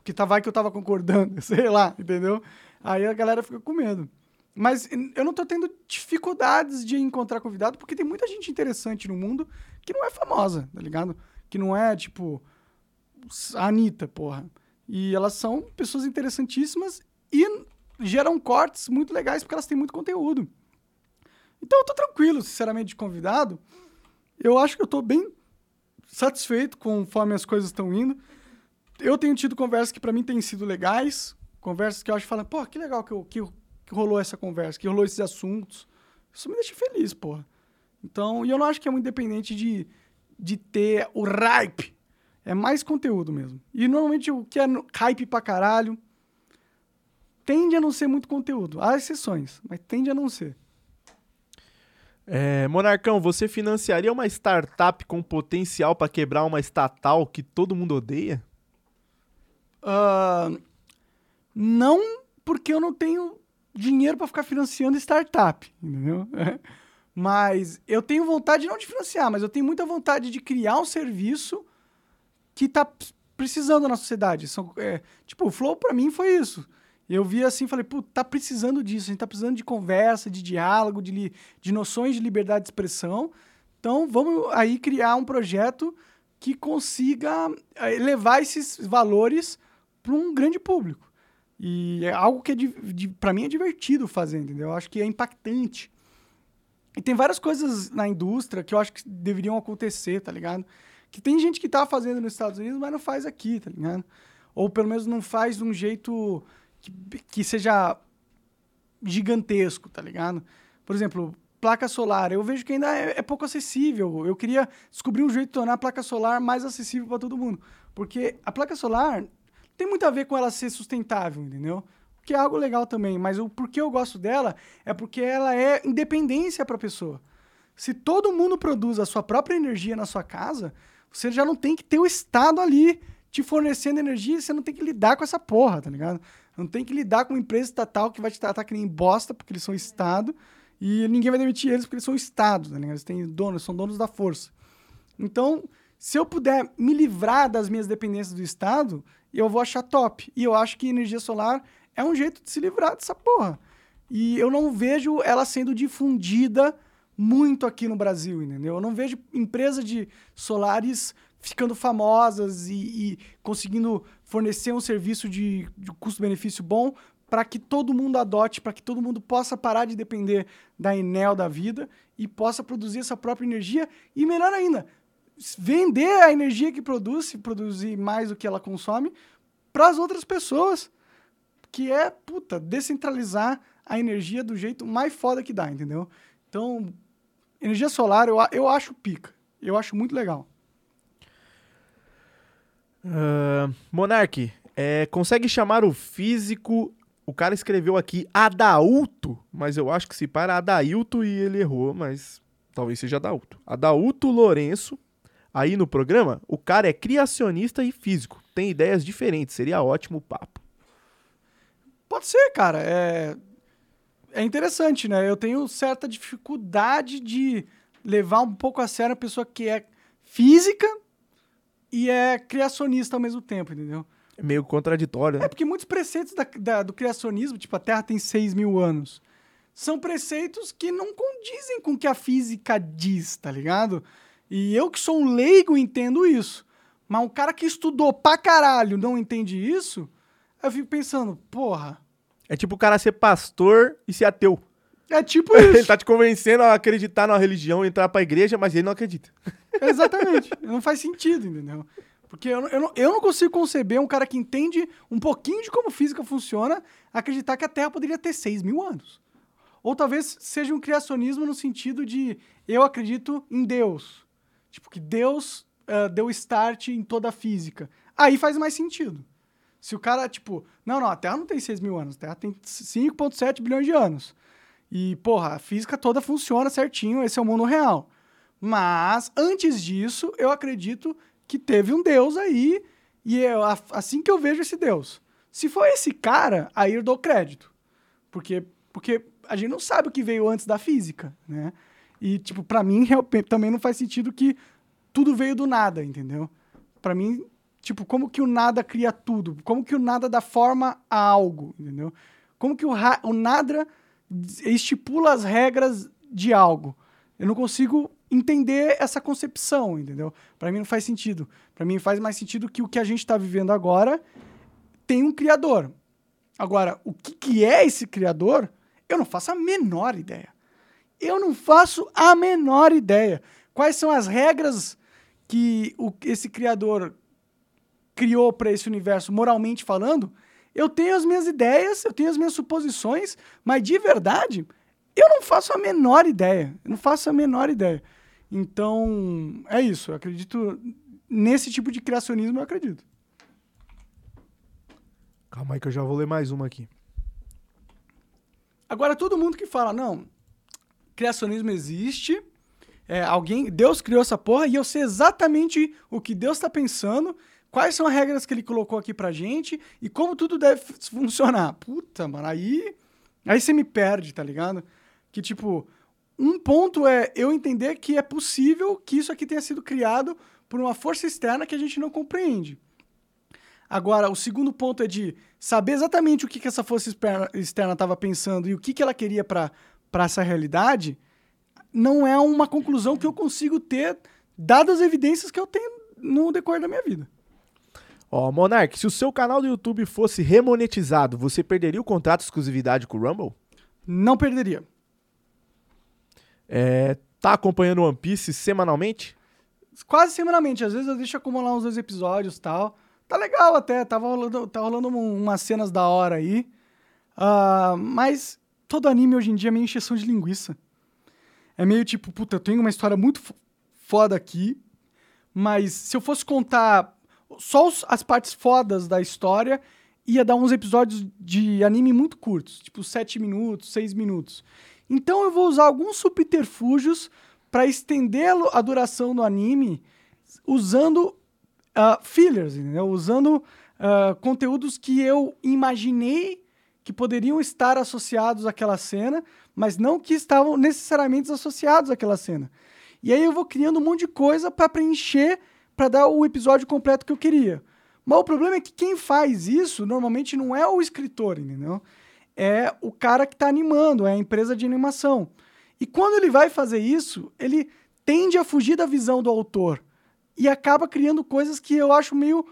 A: Porque tá, vai que eu tava concordando, <laughs> sei lá, entendeu? Aí a galera fica com medo. Mas eu não tô tendo dificuldades de encontrar convidado, porque tem muita gente interessante no mundo que não é famosa, tá ligado? Que não é, tipo, a Anitta, porra. E elas são pessoas interessantíssimas e geram cortes muito legais porque elas têm muito conteúdo. Então eu tô tranquilo, sinceramente, de convidado. Eu acho que eu tô bem satisfeito conforme as coisas estão indo. Eu tenho tido conversas que pra mim têm sido legais, conversas que eu acho que falam, pô, que legal que, que, que rolou essa conversa, que rolou esses assuntos. Isso me deixa feliz, porra. Então, e eu não acho que é muito dependente de, de ter o hype. É mais conteúdo mesmo. E normalmente o que é hype pra caralho tende a não ser muito conteúdo. Há exceções, mas tende a não ser.
B: É, Monarcão, você financiaria uma startup com potencial para quebrar uma estatal que todo mundo odeia?
A: Ah, não porque eu não tenho dinheiro para ficar financiando startup, entendeu? <laughs> Mas eu tenho vontade não de financiar, mas eu tenho muita vontade de criar um serviço que tá precisando na sociedade. São, é, tipo, o Flow para mim foi isso. Eu vi assim falei, pô, tá precisando disso, a gente tá precisando de conversa, de diálogo, de, li- de noções de liberdade de expressão. Então, vamos aí criar um projeto que consiga eh, levar esses valores para um grande público. E é algo que é para mim é divertido fazer, entendeu? Eu acho que é impactante. E tem várias coisas na indústria que eu acho que deveriam acontecer, tá ligado? Que tem gente que tá fazendo nos Estados Unidos, mas não faz aqui, tá ligado? Ou pelo menos não faz de um jeito que, que seja gigantesco, tá ligado? Por exemplo, placa solar. Eu vejo que ainda é, é pouco acessível. Eu queria descobrir um jeito de tornar a placa solar mais acessível para todo mundo. Porque a placa solar tem muito a ver com ela ser sustentável, entendeu? Que é algo legal também, mas o porquê eu gosto dela é porque ela é independência para a pessoa. Se todo mundo produz a sua própria energia na sua casa, você já não tem que ter o Estado ali te fornecendo energia, você não tem que lidar com essa porra, tá ligado? Não tem que lidar com uma empresa estatal que vai te tratar que nem bosta, porque eles são Estado, e ninguém vai demitir eles porque eles são Estado, tá ligado? Eles têm donos, são donos da força. Então, se eu puder me livrar das minhas dependências do Estado, eu vou achar top. E eu acho que energia solar é um jeito de se livrar dessa porra. E eu não vejo ela sendo difundida muito aqui no Brasil, entendeu? Eu não vejo empresa de solares ficando famosas e, e conseguindo fornecer um serviço de, de custo-benefício bom para que todo mundo adote, para que todo mundo possa parar de depender da Enel da vida e possa produzir essa própria energia e melhor ainda, vender a energia que produz, produzir mais do que ela consome, para as outras pessoas, que é, puta, descentralizar a energia do jeito mais foda que dá, entendeu? Então, energia solar eu, eu acho pica. Eu acho muito legal.
B: Ah, Monark, é, consegue chamar o físico. O cara escreveu aqui Adaulto, mas eu acho que se para Adailto e ele errou, mas talvez seja Adaulto. Adaulto Lourenço, aí no programa, o cara é criacionista e físico. Tem ideias diferentes, seria ótimo o papo.
A: Pode ser, cara. É, é interessante, né? Eu tenho certa dificuldade de levar um pouco a sério a pessoa que é física e é criacionista ao mesmo tempo, entendeu?
B: É meio contraditório, né?
A: É porque muitos preceitos da- da- do criacionismo, tipo, a Terra tem 6 mil anos, são preceitos que não condizem com o que a física diz, tá ligado? E eu que sou um leigo entendo isso. Mas um cara que estudou pra caralho não entende isso, eu fico pensando, porra,
B: É tipo o cara ser pastor e ser ateu.
A: é tipo <laughs>
B: Ele
A: isso.
B: tá te convencendo a acreditar numa religião, entrar pra igreja, mas ele não acredita. <laughs>
A: Exatamente. Não faz sentido, entendeu? Porque eu, eu, não, eu não consigo conceber um cara que entende um pouquinho de como física funciona acreditar que a Terra poderia ter 6 mil anos. Ou talvez seja um criacionismo no sentido de eu acredito em Deus. Tipo, que Deus ah, deu start em toda a física. Aí faz mais sentido. Se o cara, tipo, não, não, a Terra não tem 6 mil anos, a Terra tem 5,7 bilhões de anos. E, porra, a física toda funciona certinho, esse é o mundo real. Mas, antes disso, eu acredito que teve um Deus aí, e é assim que eu vejo esse Deus. Se for esse cara, aí eu dou crédito. Porque, porque a gente não sabe o que veio antes da física, né? E, tipo, pra mim, também não faz sentido que tudo veio do nada, entendeu? Pra mim, tipo, como que o nada cria tudo? Como que o nada dá forma a algo, entendeu? Como que o, o nada estipula as regras de algo? Eu não consigo entender essa concepção, entendeu? Pra mim não faz sentido. Pra mim faz mais sentido que o que a gente tá vivendo agora tem um criador. Agora, o que, que é esse criador? Eu não faço a menor ideia. Eu não faço a menor ideia. Quais são as regras que o, esse criador criou para esse universo, moralmente falando? Eu tenho as minhas ideias, eu tenho as minhas suposições, mas de verdade, eu não faço a menor ideia. Eu não faço a menor ideia. Então, é isso. Eu acredito nesse tipo de criacionismo, eu acredito.
B: Calma aí que eu já vou ler mais uma aqui.
A: Agora, todo mundo que fala, não, criacionismo existe, é, alguém, Deus criou essa porra e eu sei exatamente o que Deus está pensando, quais são as regras que ele colocou aqui pra gente e como tudo deve funcionar. Puta, mano, aí, aí você me perde, tá ligado? Que, tipo, um ponto é eu entender que é possível que isso aqui tenha sido criado por uma força externa que a gente não compreende. Agora, o segundo ponto é de saber exatamente o que, que essa força externa estava pensando e o que, que ela queria para essa realidade, não é uma conclusão que eu consigo ter, dadas as evidências que eu tenho no decorrer da minha vida.
B: Ó, Monark, se o seu canal do YouTube fosse remonetizado, você perderia o contrato de exclusividade com o Rumble?
A: Não perderia.
B: É, tá acompanhando One Piece semanalmente?
A: Quase semanalmente, às vezes eu deixo acumular uns dois episódios e tal. Tá legal até, tava rolando, tá rolando um- umas cenas da hora aí. Ah, mas todo anime hoje em dia é meio encheção de linguiça. É meio tipo, puta, eu tenho uma história muito fo- foda aqui, mas se eu fosse contar só os- as partes fodas da história, ia dar uns episódios de anime muito curtos, tipo 7 minutos, 6 minutos. Então eu vou usar alguns subterfúgios para estender a duração do anime usando ah, fillers, entendeu? Usando ah, conteúdos que eu imaginei que poderiam estar associados àquela cena, mas não que estavam necessariamente associados àquela cena. E aí eu vou criando um monte de coisa para preencher, para dar o episódio completo que eu queria. Mas o problema é que quem faz isso normalmente não é o escritor, entendeu? É o cara que está animando, é a empresa de animação. E quando ele vai fazer isso, ele tende a fugir da visão do autor e acaba criando coisas que eu acho meio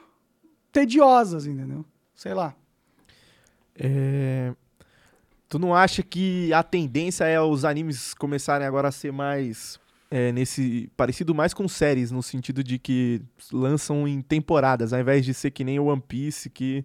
A: tediosas, entendeu? Sei lá.
B: É, Tu não acha que a tendência é os animes começarem agora a ser mais é, nesse parecido mais com séries no sentido de que lançam em temporadas, ao invés de ser que nem o One Piece que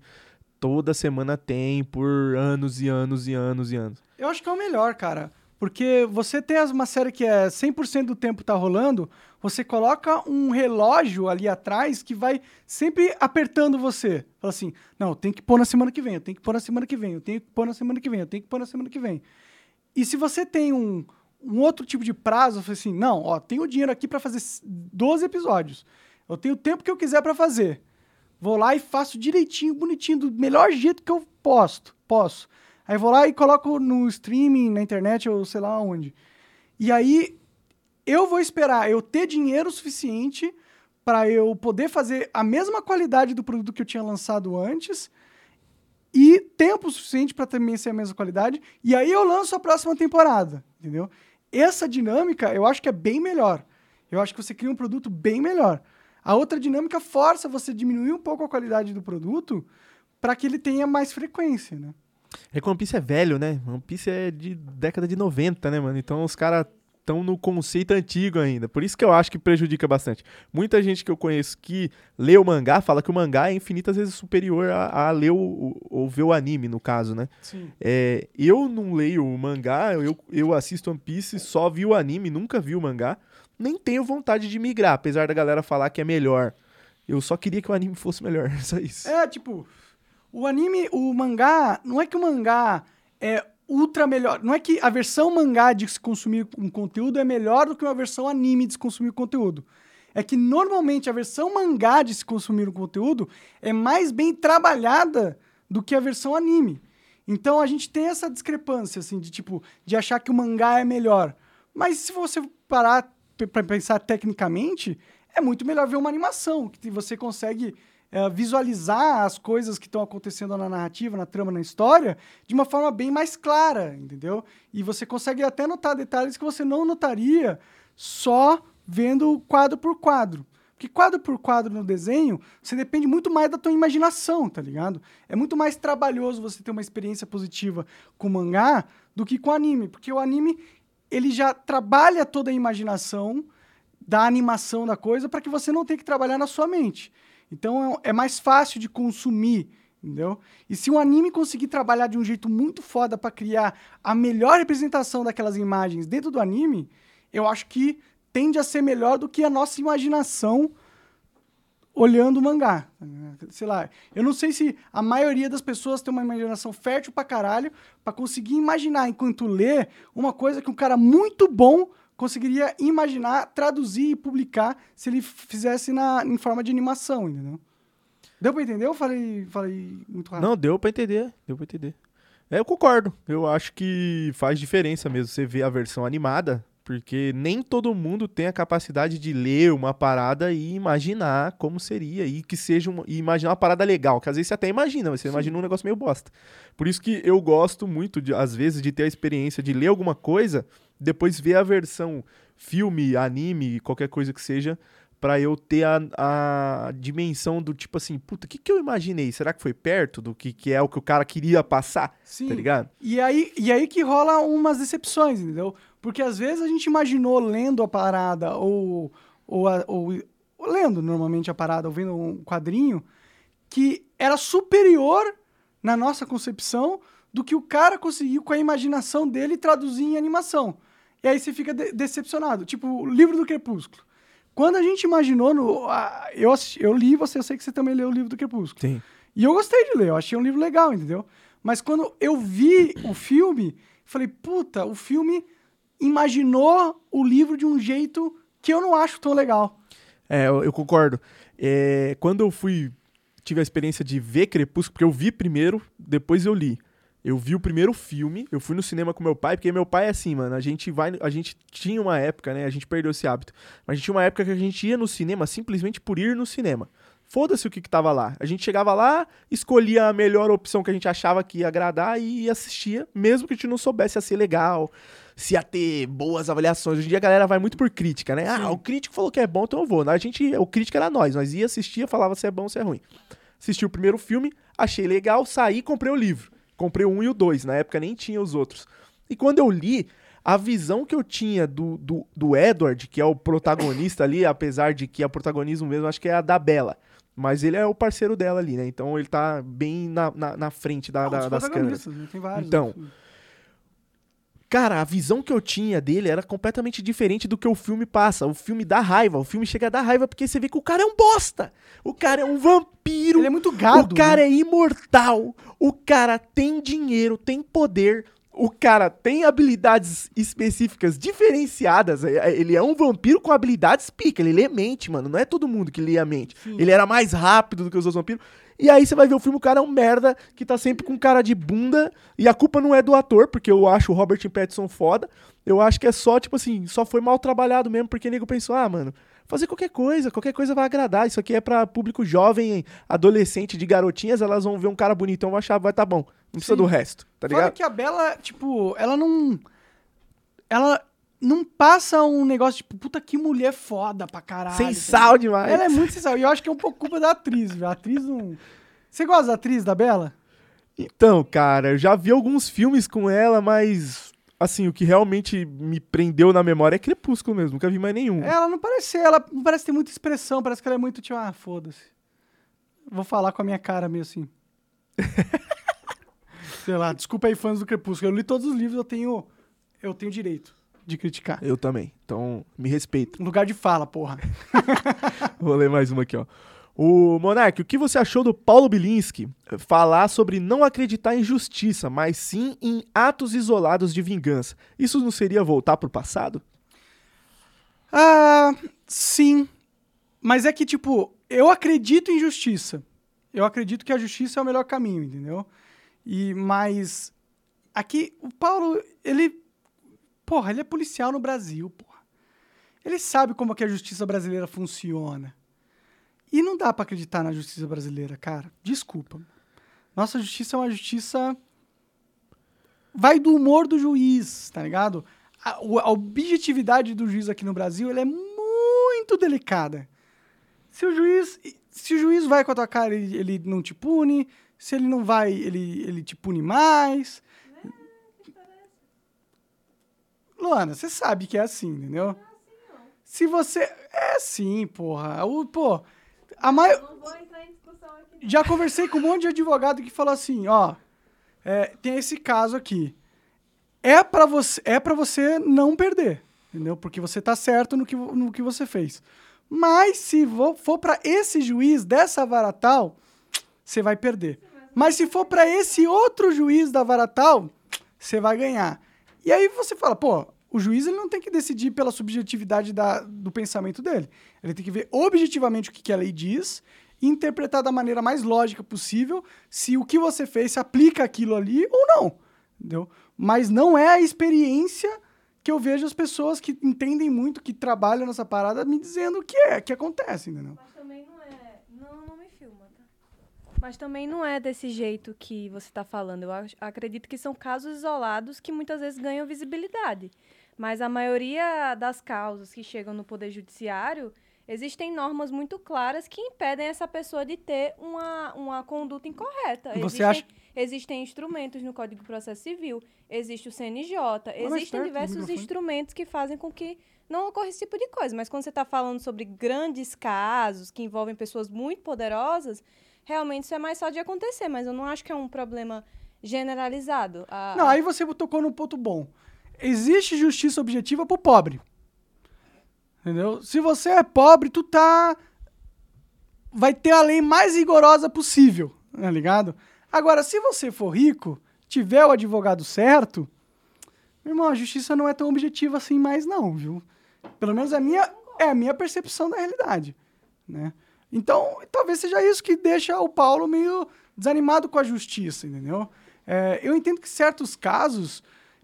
B: toda semana tem por anos e anos e anos e anos.
A: Eu acho que é o melhor, cara. Porque você tem uma série que é 100% do tempo tá rolando, você coloca um relógio ali atrás que vai sempre apertando você. Fala assim, não, tem que pôr na semana que vem, eu tenho que pôr na semana que vem, eu tenho que pôr na semana que vem, eu tenho que pôr na semana que vem. E se você tem um, um outro tipo de prazo, fala assim, não, ó, tenho dinheiro aqui pra fazer s- 12 episódios. Eu tenho o tempo que eu quiser pra fazer. Vou lá e faço direitinho, bonitinho, do melhor jeito que eu posto, posso. Aí vou lá e coloco no streaming, na internet ou sei lá onde. E aí eu vou esperar eu ter dinheiro suficiente para eu poder fazer a mesma qualidade do produto que eu tinha lançado antes e tempo suficiente para também ser a mesma qualidade. E aí eu lanço a próxima temporada, entendeu? Essa dinâmica eu acho que é bem melhor. Eu acho que você cria um produto bem melhor. A outra dinâmica força você diminuir um pouco a qualidade do produto para que ele tenha mais frequência, né?
B: É que o One Piece é velho, né? One Piece é de década de 90, né, mano? Então os caras estão no conceito antigo ainda. Por isso que eu acho que prejudica bastante. Muita gente que eu conheço que lê o mangá fala que o mangá é infinitas vezes superior a, a ler o, ou ver o anime, no caso, né?
A: Sim.
B: É, eu não leio o mangá, eu, eu assisto One Piece, só vi o anime, nunca vi o mangá. Nem tenho vontade de migrar, apesar da galera falar que é melhor. Eu só queria que o anime fosse melhor, <laughs> só isso.
A: É, tipo, o anime, o mangá, não é que o mangá é ultra melhor. Não é que a versão mangá de se consumir um conteúdo é melhor do que uma versão anime de se consumir conteúdo. É que normalmente a versão mangá de se consumir um conteúdo é mais bem trabalhada do que a versão anime. Então a gente tem essa discrepância, assim, de tipo, de achar que o mangá é melhor. Mas se você parar para pensar tecnicamente, é muito melhor ver uma animação, que você consegue é, visualizar as coisas que estão acontecendo na narrativa, na trama, na história, de uma forma bem mais clara, entendeu? E você consegue até notar detalhes que você não notaria só vendo quadro por quadro. Porque quadro por quadro no desenho, você depende muito mais da tua imaginação, tá ligado? É muito mais trabalhoso você ter uma experiência positiva com mangá do que com anime, porque o anime ele já trabalha toda a imaginação da animação da coisa para que você não tenha que trabalhar na sua mente. Então é, é mais fácil de consumir, entendeu? E se um anime conseguir trabalhar de um jeito muito foda para criar a melhor representação daquelas imagens dentro do anime, eu acho que tende a ser melhor do que a nossa imaginação olhando o mangá. Sei lá, eu não sei se a maioria das pessoas tem uma imaginação fértil pra caralho pra conseguir imaginar enquanto lê uma coisa que um cara muito bom conseguiria imaginar, traduzir e publicar se ele fizesse na, em forma de animação, entendeu? Deu pra entender ou falei, falei muito rápido?
B: Não, deu pra entender, deu pra entender. É, eu concordo. Eu acho que faz diferença mesmo você ver a versão animada, porque nem todo mundo tem a capacidade de ler uma parada e imaginar como seria e que seja uma, e imaginar uma parada legal, que às vezes você até imagina, mas você
A: Sim.
B: imagina um negócio meio bosta. Por isso que eu gosto muito de às vezes de ter a experiência de ler alguma coisa, depois ver a versão filme, anime, qualquer coisa que seja, pra eu ter a, a dimensão do tipo assim, puta, o que, que eu imaginei? Será que foi perto do que, que é o que o cara queria passar?
A: Sim.
B: Tá ligado?
A: E aí, e aí que rola umas decepções, entendeu? Porque às vezes a gente imaginou lendo a parada ou, ou, ou- ou lendo normalmente a parada ou vendo um quadrinho que era superior na nossa concepção do que o cara conseguiu com a imaginação dele traduzir em animação. E aí você fica de- decepcionado. Tipo, o livro do Crepúsculo. Quando a gente imaginou no. a- eu, assisti- eu li você, eu sei que você também leu o livro do Crepúsculo.
B: Sim.
A: E eu gostei de ler, eu achei um livro legal, entendeu? Mas quando eu vi o filme, falei, puta, o filme imaginou o livro de um jeito que eu não acho tão legal.
B: É, eu, eu concordo. É, quando eu fui. Tive a experiência de ver Crepúsculo, porque eu vi primeiro, depois eu li. Eu vi o primeiro filme, eu fui no cinema com meu pai, porque meu pai é assim, mano. A gente vai. A gente tinha uma época, né? A gente perdeu esse hábito. Mas a gente tinha uma época que a gente ia no cinema simplesmente por ir no cinema. Foda-se o que, que tava lá. A gente chegava lá, escolhia a melhor opção que a gente achava que ia agradar e assistia, mesmo que a gente não soubesse se ia ser legal, se ia ter boas avaliações. Hoje em dia a galera vai muito por crítica, né? Ah, o crítico falou que é bom, então eu vou. A gente, o crítico era nós, nós ia assistia, falava se é bom ou se é ruim. Assisti o primeiro filme, achei legal, saí e comprei o livro. Comprei o um e o dois, na época nem tinha os outros. E quando eu li, a visão que eu tinha do, do, do Edward, que é o protagonista ali, apesar de que a protagonismo mesmo acho que é a da Bella. Mas ele é o parceiro dela ali, né? Então ele tá bem na, na, na frente da, da- das câmeras.
A: né? Tem vários.
B: Então,
A: né?
B: Cara, a visão que eu tinha dele era completamente diferente do que o filme passa. O filme dá raiva, o filme chega a dar raiva porque você vê que o cara é um bosta. O cara é um vampiro.
A: Ele é muito gado.
B: o cara
A: né?
B: é imortal. O cara tem dinheiro, tem poder o cara tem habilidades específicas diferenciadas. é- é- Ele é um vampiro com habilidades pica. Ele lê mente, mano. Não é todo mundo que lê a mente. Ele era mais rápido do que os outros vampiros. E aí você vai ver o filme, o cara é um merda que tá sempre com cara de bunda. E a culpa não é do ator, porque eu acho o Robert Pattinson foda. Eu acho que é só, tipo assim, só foi mal trabalhado mesmo, porque o nego pensou, ah, mano, fazer qualquer coisa, qualquer coisa vai agradar. Isso aqui é pra público jovem, adolescente, de garotinhas, elas vão ver um cara bonitão, vão achar, vai tá bom. Não precisa
A: Sim.
B: do resto, tá
A: Fora
B: ligado?
A: que a Bela, tipo, ela não. Ela não passa um negócio tipo, puta que mulher foda pra caralho.
B: Sem sal demais.
A: Ela é muito sem sal. E eu acho que é um pouco culpa da atriz, velho. A atriz não. Você gosta da atriz da Bela?
B: Então, cara, eu já vi alguns filmes com ela, mas assim, o que realmente me prendeu na memória é Crepúsculo mesmo, nunca vi mais nenhum.
A: Ela não parece ser, ela não parece ter muita expressão, parece que ela é muito tipo, ah, foda-se. Vou falar com a minha cara meio assim. <laughs> Sei lá, desculpa aí, fãs do Crepúsculo. Eu li todos os livros, eu tenho. Eu tenho direito de criticar.
B: Eu também. Então, me respeita.
A: Lugar de fala, porra. <laughs>
B: Vou ler mais uma aqui, ó. O Monark, o que você achou do Paulo Bilinski falar sobre não acreditar em justiça, mas sim em atos isolados de vingança? Isso não seria voltar pro passado?
A: Ah, sim. Mas é que, tipo, eu acredito em justiça. Eu acredito que a justiça é o melhor caminho, entendeu? E, mas aqui, o Paulo, ele. Porra, ele é policial no Brasil, porra. Ele sabe como é que a justiça brasileira funciona. E não dá pra acreditar na justiça brasileira, cara. Desculpa. Nossa justiça é uma justiça. Vai do humor do juiz, tá ligado? A, a objetividade do juiz aqui no Brasil é muito delicada. Se o juiz, se o juiz vai com a tua cara, ele, ele não te pune. Se ele não vai, ele, ele te pune mais. Luana, você sabe que é assim, entendeu? Se você. É sim, porra. O, pô, a mai...
D: Não vou entrar em discussão aqui.
A: Já conversei com um monte de advogado que falou assim, ó, é, tem esse caso aqui. É pra você, é para você não perder, entendeu? Porque você tá certo no que, no que você fez. Mas se for pra esse juiz dessa vara tal, você vai perder. Mas se for pra esse outro juiz da vara tal, você vai ganhar. E aí você fala, pô, o juiz ele não tem que decidir pela subjetividade da- do pensamento dele. Ele tem que ver objetivamente o que, que a lei diz e interpretar da maneira mais lógica possível se o que você fez se aplica aquilo ali ou não. Entendeu? Mas não é a experiência que eu vejo as pessoas que entendem muito, que trabalham nessa parada, me dizendo que é, que acontece, entendeu?
D: Mas também não é. Não, não me filma, tá? Mas também não é desse jeito que você está falando. Eu acredito que são casos isolados que muitas vezes ganham visibilidade. Mas a maioria das causas que chegam no Poder Judiciário, existem normas muito claras que impedem essa pessoa de ter uma, uma conduta incorreta.
A: Você
D: existem,
A: acha-
D: existem instrumentos no Código de Processo Civil, existe o CNJ,
A: mais
D: existem
A: perto do
D: diversos instrumentos que fazem com que não ocorra esse tipo de coisa. Mas quando você está falando sobre grandes casos que envolvem pessoas muito poderosas, realmente isso é mais fácil de acontecer. Mas eu não acho que é um problema generalizado. A-
A: Não, aí você tocou no ponto bom. Existe justiça objetiva pro pobre. Entendeu? Se você é pobre, tu tá. Vai ter a lei mais rigorosa possível, tá ligado? Agora, se você for rico, tiver o advogado certo, meu irmão, a justiça não é tão objetiva assim mais, não, viu? Pelo menos é a minha, é a minha percepção da realidade, né? Então, talvez seja isso que deixa o Paulo meio desanimado com a justiça, entendeu? É, eu entendo que certos casos,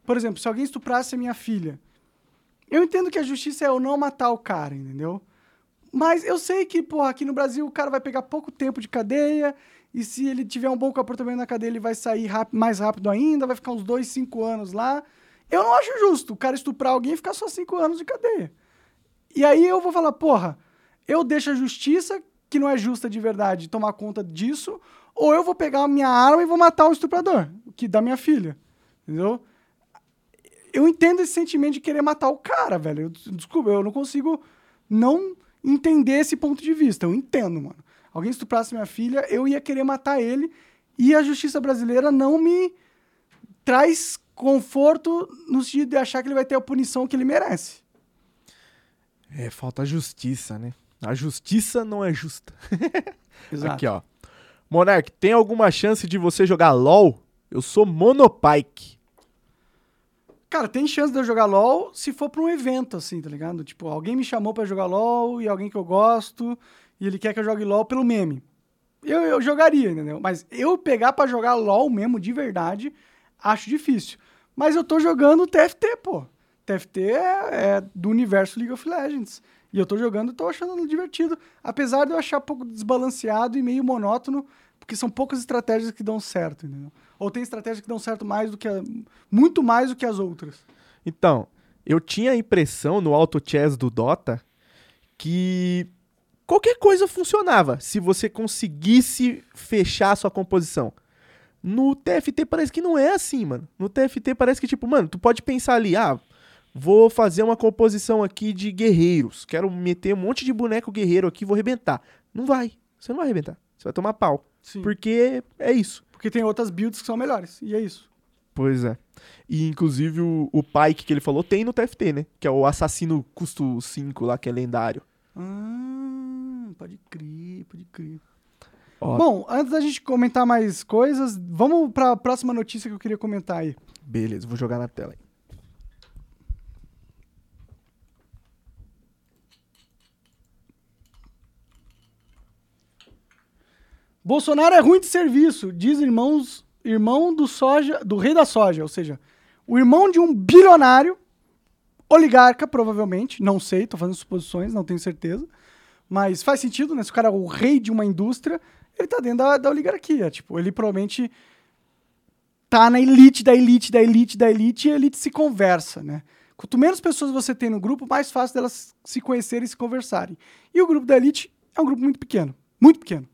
A: por exemplo, se alguém estuprasse a minha filha, eu entendo que a justiça é eu não matar o cara, entendeu? Mas eu sei que, porra, aqui no Brasil o cara vai pegar pouco tempo de cadeia, e se ele tiver um bom comportamento na cadeia, ele vai sair mais rápido ainda, vai ficar uns dois, cinco anos lá. Eu não acho justo o cara estuprar alguém e ficar só cinco anos de cadeia. E aí eu vou falar, porra, eu deixo a justiça, que não é justa de verdade, tomar conta disso, ou eu vou pegar a minha arma e vou matar o estuprador, que da minha filha. Entendeu? Eu entendo esse sentimento de querer matar o cara, velho. Eu- desculpa, eu não consigo não entender esse ponto de vista. Eu entendo, mano. Alguém estuprasse minha filha, eu ia querer matar ele, e a justiça brasileira não me traz conforto no sentido de achar que ele vai ter a punição que ele merece.
B: É, falta justiça, né? A justiça não é justa. <laughs>
A: Exato.
B: Aqui, ó. Monark, tem alguma chance de você jogar LOL? Eu sou Monopike.
A: Cara, tem chance de eu jogar LOL se for pra um evento, assim, tá ligado? Tipo, alguém me chamou pra jogar LOL e alguém que eu gosto e ele quer que eu jogue LOL pelo meme. Eu, eu jogaria, entendeu? Mas eu pegar pra jogar LOL mesmo, de verdade, acho difícil. Mas eu tô jogando TFT, pô. TFT é, é do universo League of Legends. E eu tô jogando e tô achando divertido. Apesar de eu achar pouco desbalanceado e meio monótono, porque são poucas estratégias que dão certo, entendeu? Ou tem estratégias que dão certo mais do que a, muito mais do que as outras.
B: Então, eu tinha a impressão no auto chess do Dota que qualquer coisa funcionava se você conseguisse fechar a sua composição. No TFT parece que não é assim, mano. No TFT parece que, tipo, mano, tu pode pensar ali, ah, vou fazer uma composição aqui de guerreiros. Quero meter um monte de boneco guerreiro aqui, vou arrebentar. Não vai. Você não vai arrebentar. Você vai tomar pau.
A: Sim.
B: Porque é isso.
A: Porque tem outras builds que são melhores. E é isso.
B: Pois é. E inclusive o, o Pike que ele falou tem no TFT, né? Que é o assassino custo 5 lá, que é lendário.
A: Ah, pode crer, pode crer.
B: Ó,
A: Bom, antes da gente comentar mais coisas, vamos pra próxima notícia que eu queria comentar aí.
B: beleza, vou jogar na tela aí.
A: Bolsonaro é ruim de serviço, diz irmãos, irmão do soja, do rei da soja, ou seja, o irmão de um bilionário, oligarca, provavelmente, não sei, tô fazendo suposições, não tenho certeza, mas faz sentido, né? Se o cara é o rei de uma indústria, ele tá dentro da, da oligarquia, tipo, ele provavelmente tá na elite da elite da elite da elite e a elite se conversa, né? Quanto menos pessoas você tem no grupo, mais fácil delas se conhecerem e se conversarem. E o grupo da elite é um grupo muito pequeno, muito pequeno.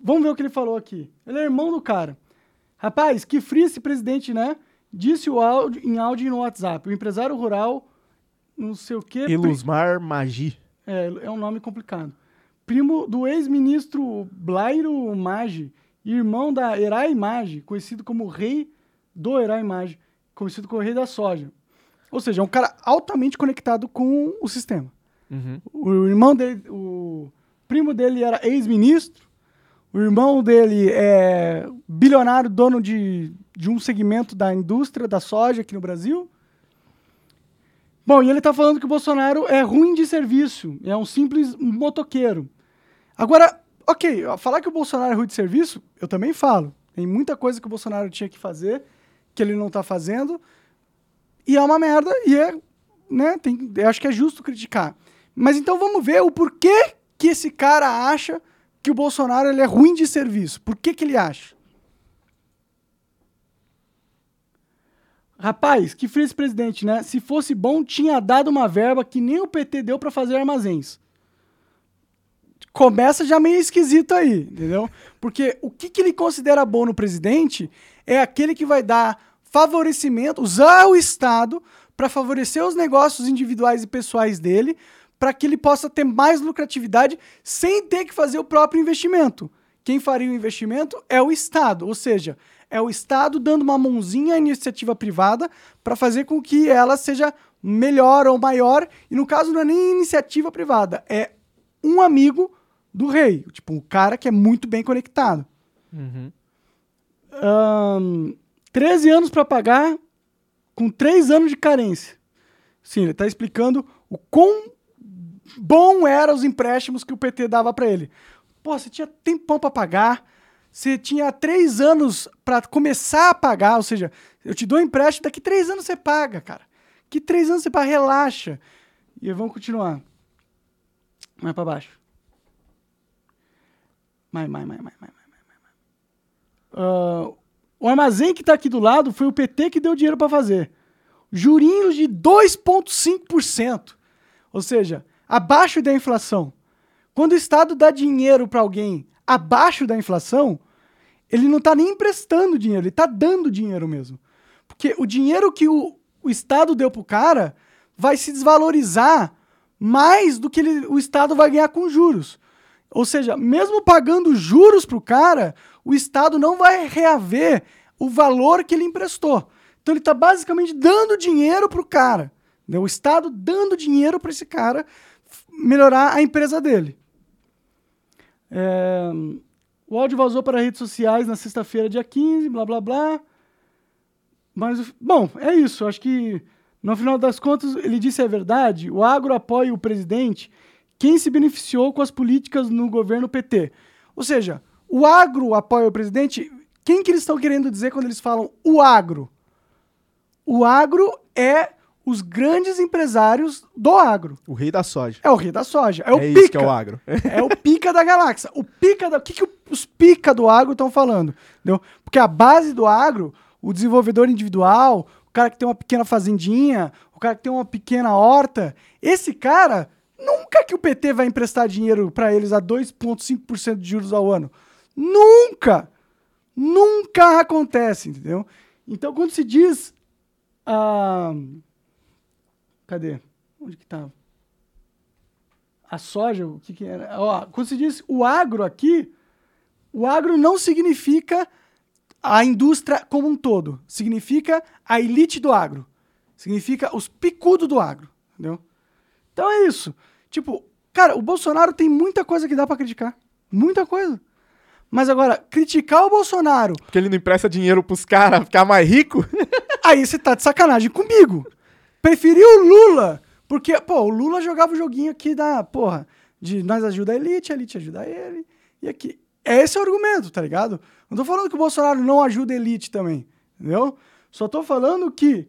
A: Vamos ver o que ele falou aqui. Ele é irmão do cara. Rapaz, que frio esse presidente, né? Disse o áudio, em áudio no WhatsApp. O empresário rural, não sei o quê.
B: Elusmar Magi.
A: É, é um nome complicado. Primo do ex-ministro Blairo Maggi, e irmão da Herai Maggi, conhecido como rei do Herai Maggi, conhecido como rei da soja. Ou seja, é um cara altamente conectado com o sistema.
B: Uhum.
A: O irmão dele, o primo dele era ex-ministro, o irmão dele é bilionário, dono de, de um segmento da indústria da soja aqui no Brasil. Bom, e ele tá falando que o Bolsonaro é ruim de serviço, é um simples motoqueiro. Agora, ok, falar que o Bolsonaro é ruim de serviço, eu também falo. Tem muita coisa que o Bolsonaro tinha que fazer, que ele não tá fazendo, e é uma merda, e é, né, tem, eu acho que é justo criticar. Mas então vamos ver o porquê que esse cara acha que o Bolsonaro ele é ruim de serviço. Por que que ele acha? Rapaz, que frio presidente, né? Se fosse bom, tinha dado uma verba que nem o PT deu pra fazer armazéns. Começa já meio esquisito aí, entendeu? Porque o que, que ele considera bom no presidente é aquele que vai dar favorecimento, usar o Estado para favorecer os negócios individuais e pessoais dele, para que ele possa ter mais lucratividade sem ter que fazer o próprio investimento. Quem faria o investimento é o Estado, ou seja, é o Estado dando uma mãozinha à iniciativa privada para fazer com que ela seja melhor ou maior. E no caso, não é nem iniciativa privada, é um amigo do rei, tipo, um cara que é muito bem conectado.
B: Uhum.
A: Ahn, 13 anos para pagar com 3 anos de carência. Sim, ele está explicando o quão bom eram os empréstimos que o PT dava para ele. Pô, você tinha tempão para pagar, você tinha três anos para começar a pagar, ou seja, eu te dou um empréstimo, daqui três anos você paga, cara. Que três anos você paga, relaxa. E vamos continuar. Mais para baixo. Mais, mais, mais, mais, mais, mais, mais. Ah, o armazém que está aqui do lado foi o PT que deu dinheiro para fazer. Jurinhos de 2,5%. Ou seja, abaixo da inflação. Quando o Estado dá dinheiro para alguém abaixo da inflação, ele não está nem emprestando dinheiro, ele está dando dinheiro mesmo. Porque o dinheiro que o, o Estado deu pro cara vai se desvalorizar mais do que ele- o Estado vai ganhar com juros. Ou seja, mesmo pagando juros pro cara, o Estado não vai reaver o valor que ele emprestou. Então ele está basicamente dando dinheiro pro cara. né? O Estado dando dinheiro para esse cara melhorar a empresa dele. É, O áudio vazou para redes sociais na sexta-feira, dia 15, blá blá blá. Mas, bom, é isso. Acho que, no final das contas, ele disse a verdade. O agro apoia o presidente quem se beneficiou com as políticas no governo PT. Ou seja, o agro apoia o presidente. Quem que eles estão querendo dizer quando eles falam o agro? O agro é os grandes empresários do agro.
B: O rei da soja.
A: É o rei da soja. É o
B: É
A: pica.
B: isso que é o agro. <laughs>
A: É o pica da galáxia. O pica da. O que, que os pica do agro estão falando? Entendeu? Porque a base do agro, o desenvolvedor individual, o cara que tem uma pequena fazendinha, o cara que tem uma pequena horta, esse cara, nunca que o PT vai emprestar dinheiro para eles a 2,5% de juros ao ano. Nunca! Nunca acontece, entendeu? Então, quando se diz. ah, cadê? Onde que tava? a soja, o que, que era? Ó, quando se diz o agro aqui, o agro não significa a indústria como um todo. Significa a elite do agro. Significa os picudos do agro. Entendeu? Então é isso. Tipo, cara, o Bolsonaro tem muita coisa que dá pra criticar. Muita coisa. Mas agora, criticar o Bolsonaro,
B: Porque ele não empresta dinheiro pros caras ficar mais rico. <laughs>
A: aí você tá de sacanagem comigo. Preferiu o Lula, porque, pô, o Lula jogava o joguinho aqui da, porra, de nós ajuda a elite, a elite ajuda ele, e aqui. Esse é o argumento, tá ligado? Não tô falando que o Bolsonaro não ajuda a elite também, entendeu? Só tô falando que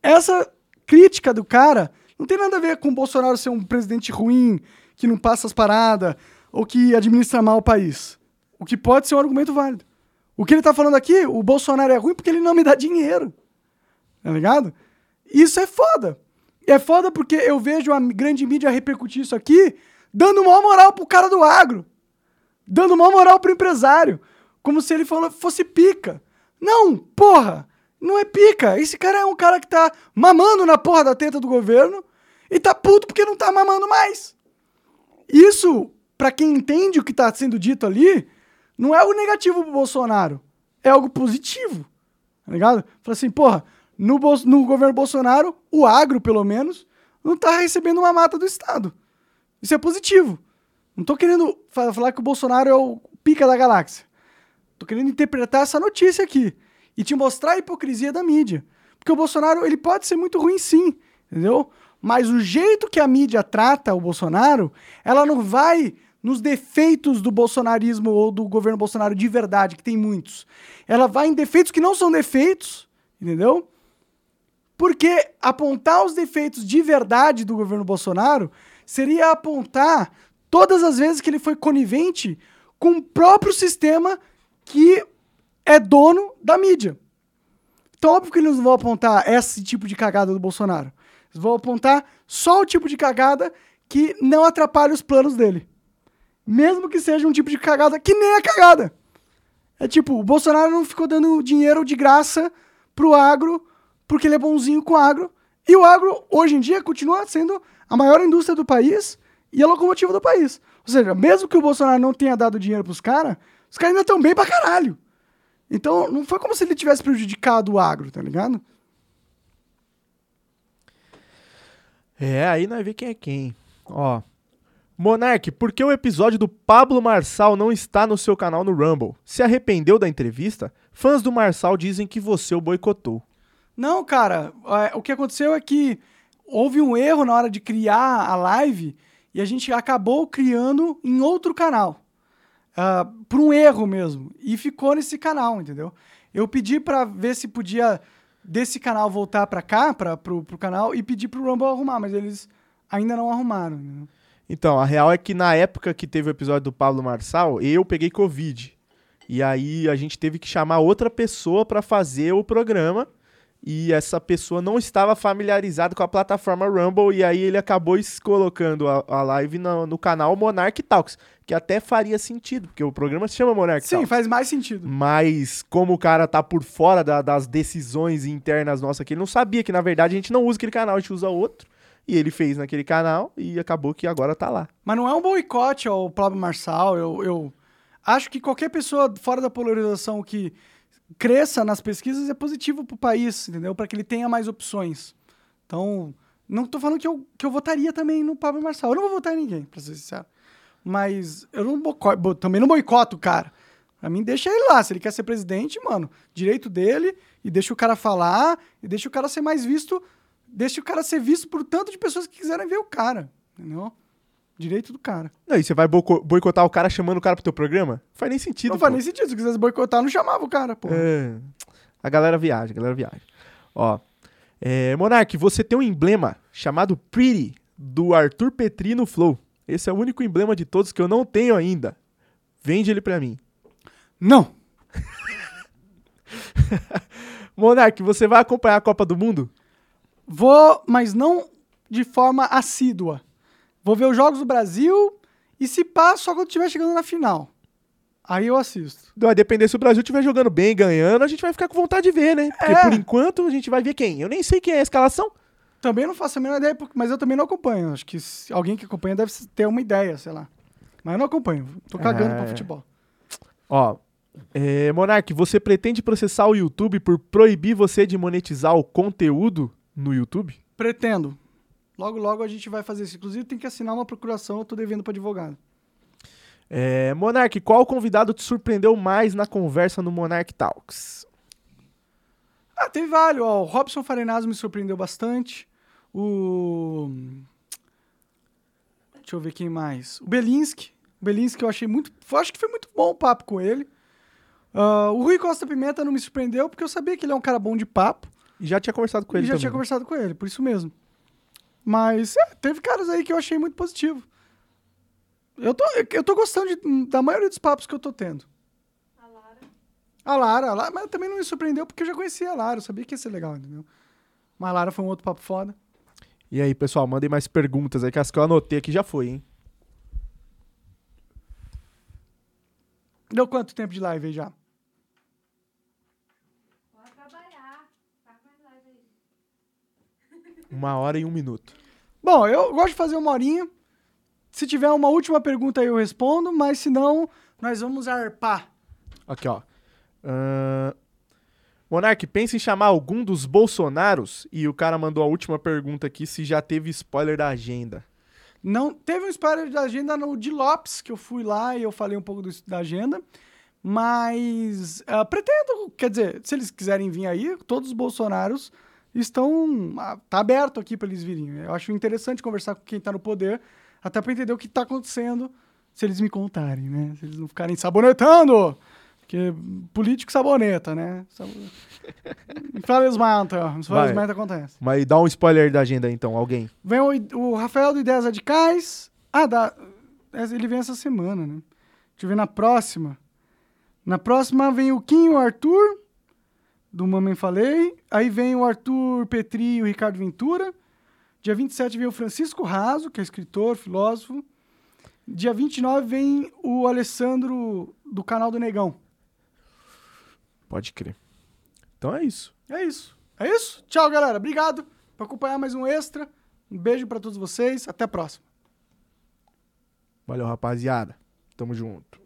A: essa crítica do cara não tem nada a ver com o Bolsonaro ser um presidente ruim, que não passa as paradas, ou que administra mal o país. O que pode ser um argumento válido. O que ele tá falando aqui, o Bolsonaro é ruim porque ele não me dá dinheiro. Tá ligado? Isso é foda. É foda porque eu vejo a grande mídia repercutir isso aqui, dando maior moral pro cara do agro. Dando maior moral pro empresário. Como se ele fosse pica. Não, porra! Não é pica. Esse cara é um cara que tá mamando na porra da teta do governo e tá puto porque não tá mamando mais. Isso, pra quem entende o que tá sendo dito ali, não é algo negativo pro Bolsonaro. É algo positivo. Tá ligado? Fala assim, porra, no, no governo Bolsonaro, o agro, pelo menos, não tá recebendo uma mata do Estado. Isso é positivo. Não tô querendo fa- falar que o Bolsonaro é o pica da galáxia. Tô querendo interpretar essa notícia aqui e te mostrar a hipocrisia da mídia. Porque o Bolsonaro, ele pode ser muito ruim sim, entendeu? Mas o jeito que a mídia trata o Bolsonaro, ela não vai nos defeitos do bolsonarismo ou do governo Bolsonaro de verdade, que tem muitos. Ela vai em defeitos que não são defeitos, entendeu? Porque apontar os defeitos de verdade do governo Bolsonaro seria apontar todas as vezes que ele foi conivente com o próprio sistema que é dono da mídia. Então, óbvio que eles não vão apontar esse tipo de cagada do Bolsonaro. Eles vão apontar só o tipo de cagada que não atrapalha os planos dele. Mesmo que seja um tipo de cagada que nem é cagada. É tipo, o Bolsonaro não ficou dando dinheiro de graça pro agro porque ele é bonzinho com o agro. E o agro, hoje em dia, continua sendo a maior indústria do país e a locomotiva do país. Ou seja, mesmo que o Bolsonaro não tenha dado dinheiro pros caras, os caras ainda estão bem pra caralho. Então, não foi como se ele tivesse prejudicado o agro, tá ligado?
B: É, aí nós vê quem é quem. Ó. Monark, por que o episódio do Pablo Marçal não está no seu canal no Rumble? Se arrependeu da entrevista? Fãs do Marçal dizem que você o boicotou.
A: Não, cara, é, o que aconteceu é que houve um erro na hora de criar a live e a gente acabou criando em outro canal. Ah, por um erro mesmo. E ficou nesse canal, entendeu? Eu pedi pra ver se podia desse canal voltar pra cá, pra, pro, pro canal, e pedi pro Rumble arrumar, mas eles ainda não arrumaram.
B: Então, a real é que na época que teve o episódio do Pablo Marçal, eu peguei Covid. E aí a gente teve que chamar outra pessoa pra fazer o programa. E essa pessoa não estava familiarizada com a plataforma Rumble. E aí ele acabou colocando a, a live no, no canal Monarch Talks. Que até faria sentido, porque o programa se chama Monarch
A: Sim,
B: Talks.
A: faz mais sentido.
B: Mas como o cara tá por fora da- das decisões internas nossas aqui, ele não sabia que na verdade a gente não usa aquele canal, a gente usa outro. E ele fez naquele canal e acabou que agora tá lá.
A: Mas não é um boicote ao Pablo Marçal. Eu, eu acho que qualquer pessoa fora da polarização que cresça nas pesquisas é positivo pro país, entendeu? Para que ele tenha mais opções. Então, não tô falando que eu, que eu votaria também no Pablo Marçal. Eu não vou votar em ninguém, pra ser sincero. Mas eu não boico- bo- também não boicoto o cara. Pra mim, deixa ele lá. Se ele quer ser presidente, mano, direito dele, e deixa o cara falar, e deixa o cara ser mais visto, deixa o cara ser visto por tanto de pessoas que quiserem ver o cara, entendeu? Direito do cara.
B: Não, e você vai boico- boicotar o cara chamando o cara pro teu programa? Não faz nem sentido.
A: Não faz
B: pô.
A: nem sentido. Se quisesse boicotar, não chamava o cara, pô.
B: É. A galera viaja, a galera viaja. Ó. É, Monark, você tem um emblema chamado Pretty do Arthur Petri no Flow. Esse é o único emblema de todos que eu não tenho ainda. Vende ele pra mim.
A: Não. <laughs>
B: Monark, você vai acompanhar a Copa do Mundo?
A: Vou, mas não de forma assídua. Vou ver os jogos do Brasil e se pá, só quando estiver chegando na final. Aí eu assisto.
B: Vai depender se o Brasil estiver jogando bem, ganhando, a gente vai ficar com vontade de ver, né? Porque
A: É.
B: por enquanto a gente vai ver quem. Eu nem sei quem é a escalação.
A: Também não faço a menor ideia, mas eu também não acompanho. Acho que alguém que acompanha deve ter uma ideia, sei lá. Mas eu não acompanho. Tô cagando
B: É.
A: pra futebol.
B: Ó, é, Monark, você pretende processar o YouTube por proibir você de monetizar o conteúdo no YouTube?
A: Pretendo. Logo, logo a gente vai fazer isso. Inclusive, tem que assinar uma procuração, eu tô devendo pra advogado.
B: É, Monark, qual convidado te surpreendeu mais na conversa no Monark Talks?
A: Ah, teve vários. Ó, o Robson Farenazzo me surpreendeu bastante. O. Deixa eu ver quem mais. O Belinsky. O Belinsky eu achei muito. Acho que foi muito bom o papo com ele. Ah, o Rui Costa Pimenta não me surpreendeu, porque eu sabia que ele é um cara bom de papo.
B: E já tinha conversado com
A: e
B: ele
A: já
B: também.
A: tinha conversado com ele, por isso mesmo. Mas é, teve caras aí que eu achei muito positivo. Eu tô, eu tô gostando de- da maioria dos papos que eu tô tendo. A Lara. A Lara, a Lara, mas também não me surpreendeu porque eu já conhecia a Lara, eu sabia que ia ser legal, entendeu? Mas a Lara foi um outro papo foda.
B: E aí, pessoal, mandem mais perguntas aí, que as que eu anotei aqui já foi, hein?
A: Deu quanto tempo de live aí já?
B: Uma hora e um minuto.
A: Bom, eu gosto de fazer uma horinha. Se tiver uma última pergunta aí eu respondo, mas se não, nós vamos arpar.
B: Aqui, ó. Ahn, Monark, pensa em chamar algum dos Bolsonaros? E o cara mandou a última pergunta aqui, se já teve spoiler da agenda.
A: Não, teve um spoiler da agenda no de Lopes, que eu fui lá e eu falei um pouco do- da agenda. Mas ah, pretendo, quer dizer, se eles quiserem vir aí, todos os bolsonaros estão. ah, tá aberto aqui para eles virem. Eu acho interessante conversar com quem tá no poder, até para entender o que tá acontecendo, se eles me contarem, né? Se eles não ficarem sabonetando. Porque político saboneta, né? <laughs> Infelizmente, infelizmente acontece.
B: Mas dá um spoiler da agenda então, alguém.
A: Vem o, o Rafael do Ideias Radicais. Ah, dá. Ele vem essa semana, né? Deixa eu ver na próxima. Na próxima vem o Kim o Arthur, do Mamãe Falei. Aí vem o Arthur Petri e o Ricardo Ventura. Dia 27 vem o Francisco Raso, que é escritor, filósofo. Dia 29 vem o Alessandro, do canal do Negão.
B: Pode crer. Então é isso.
A: É isso. É isso? Tchau, galera. Obrigado por acompanhar mais um extra. Um beijo pra todos vocês. Até a próxima.
B: Valeu, rapaziada. Tamo junto.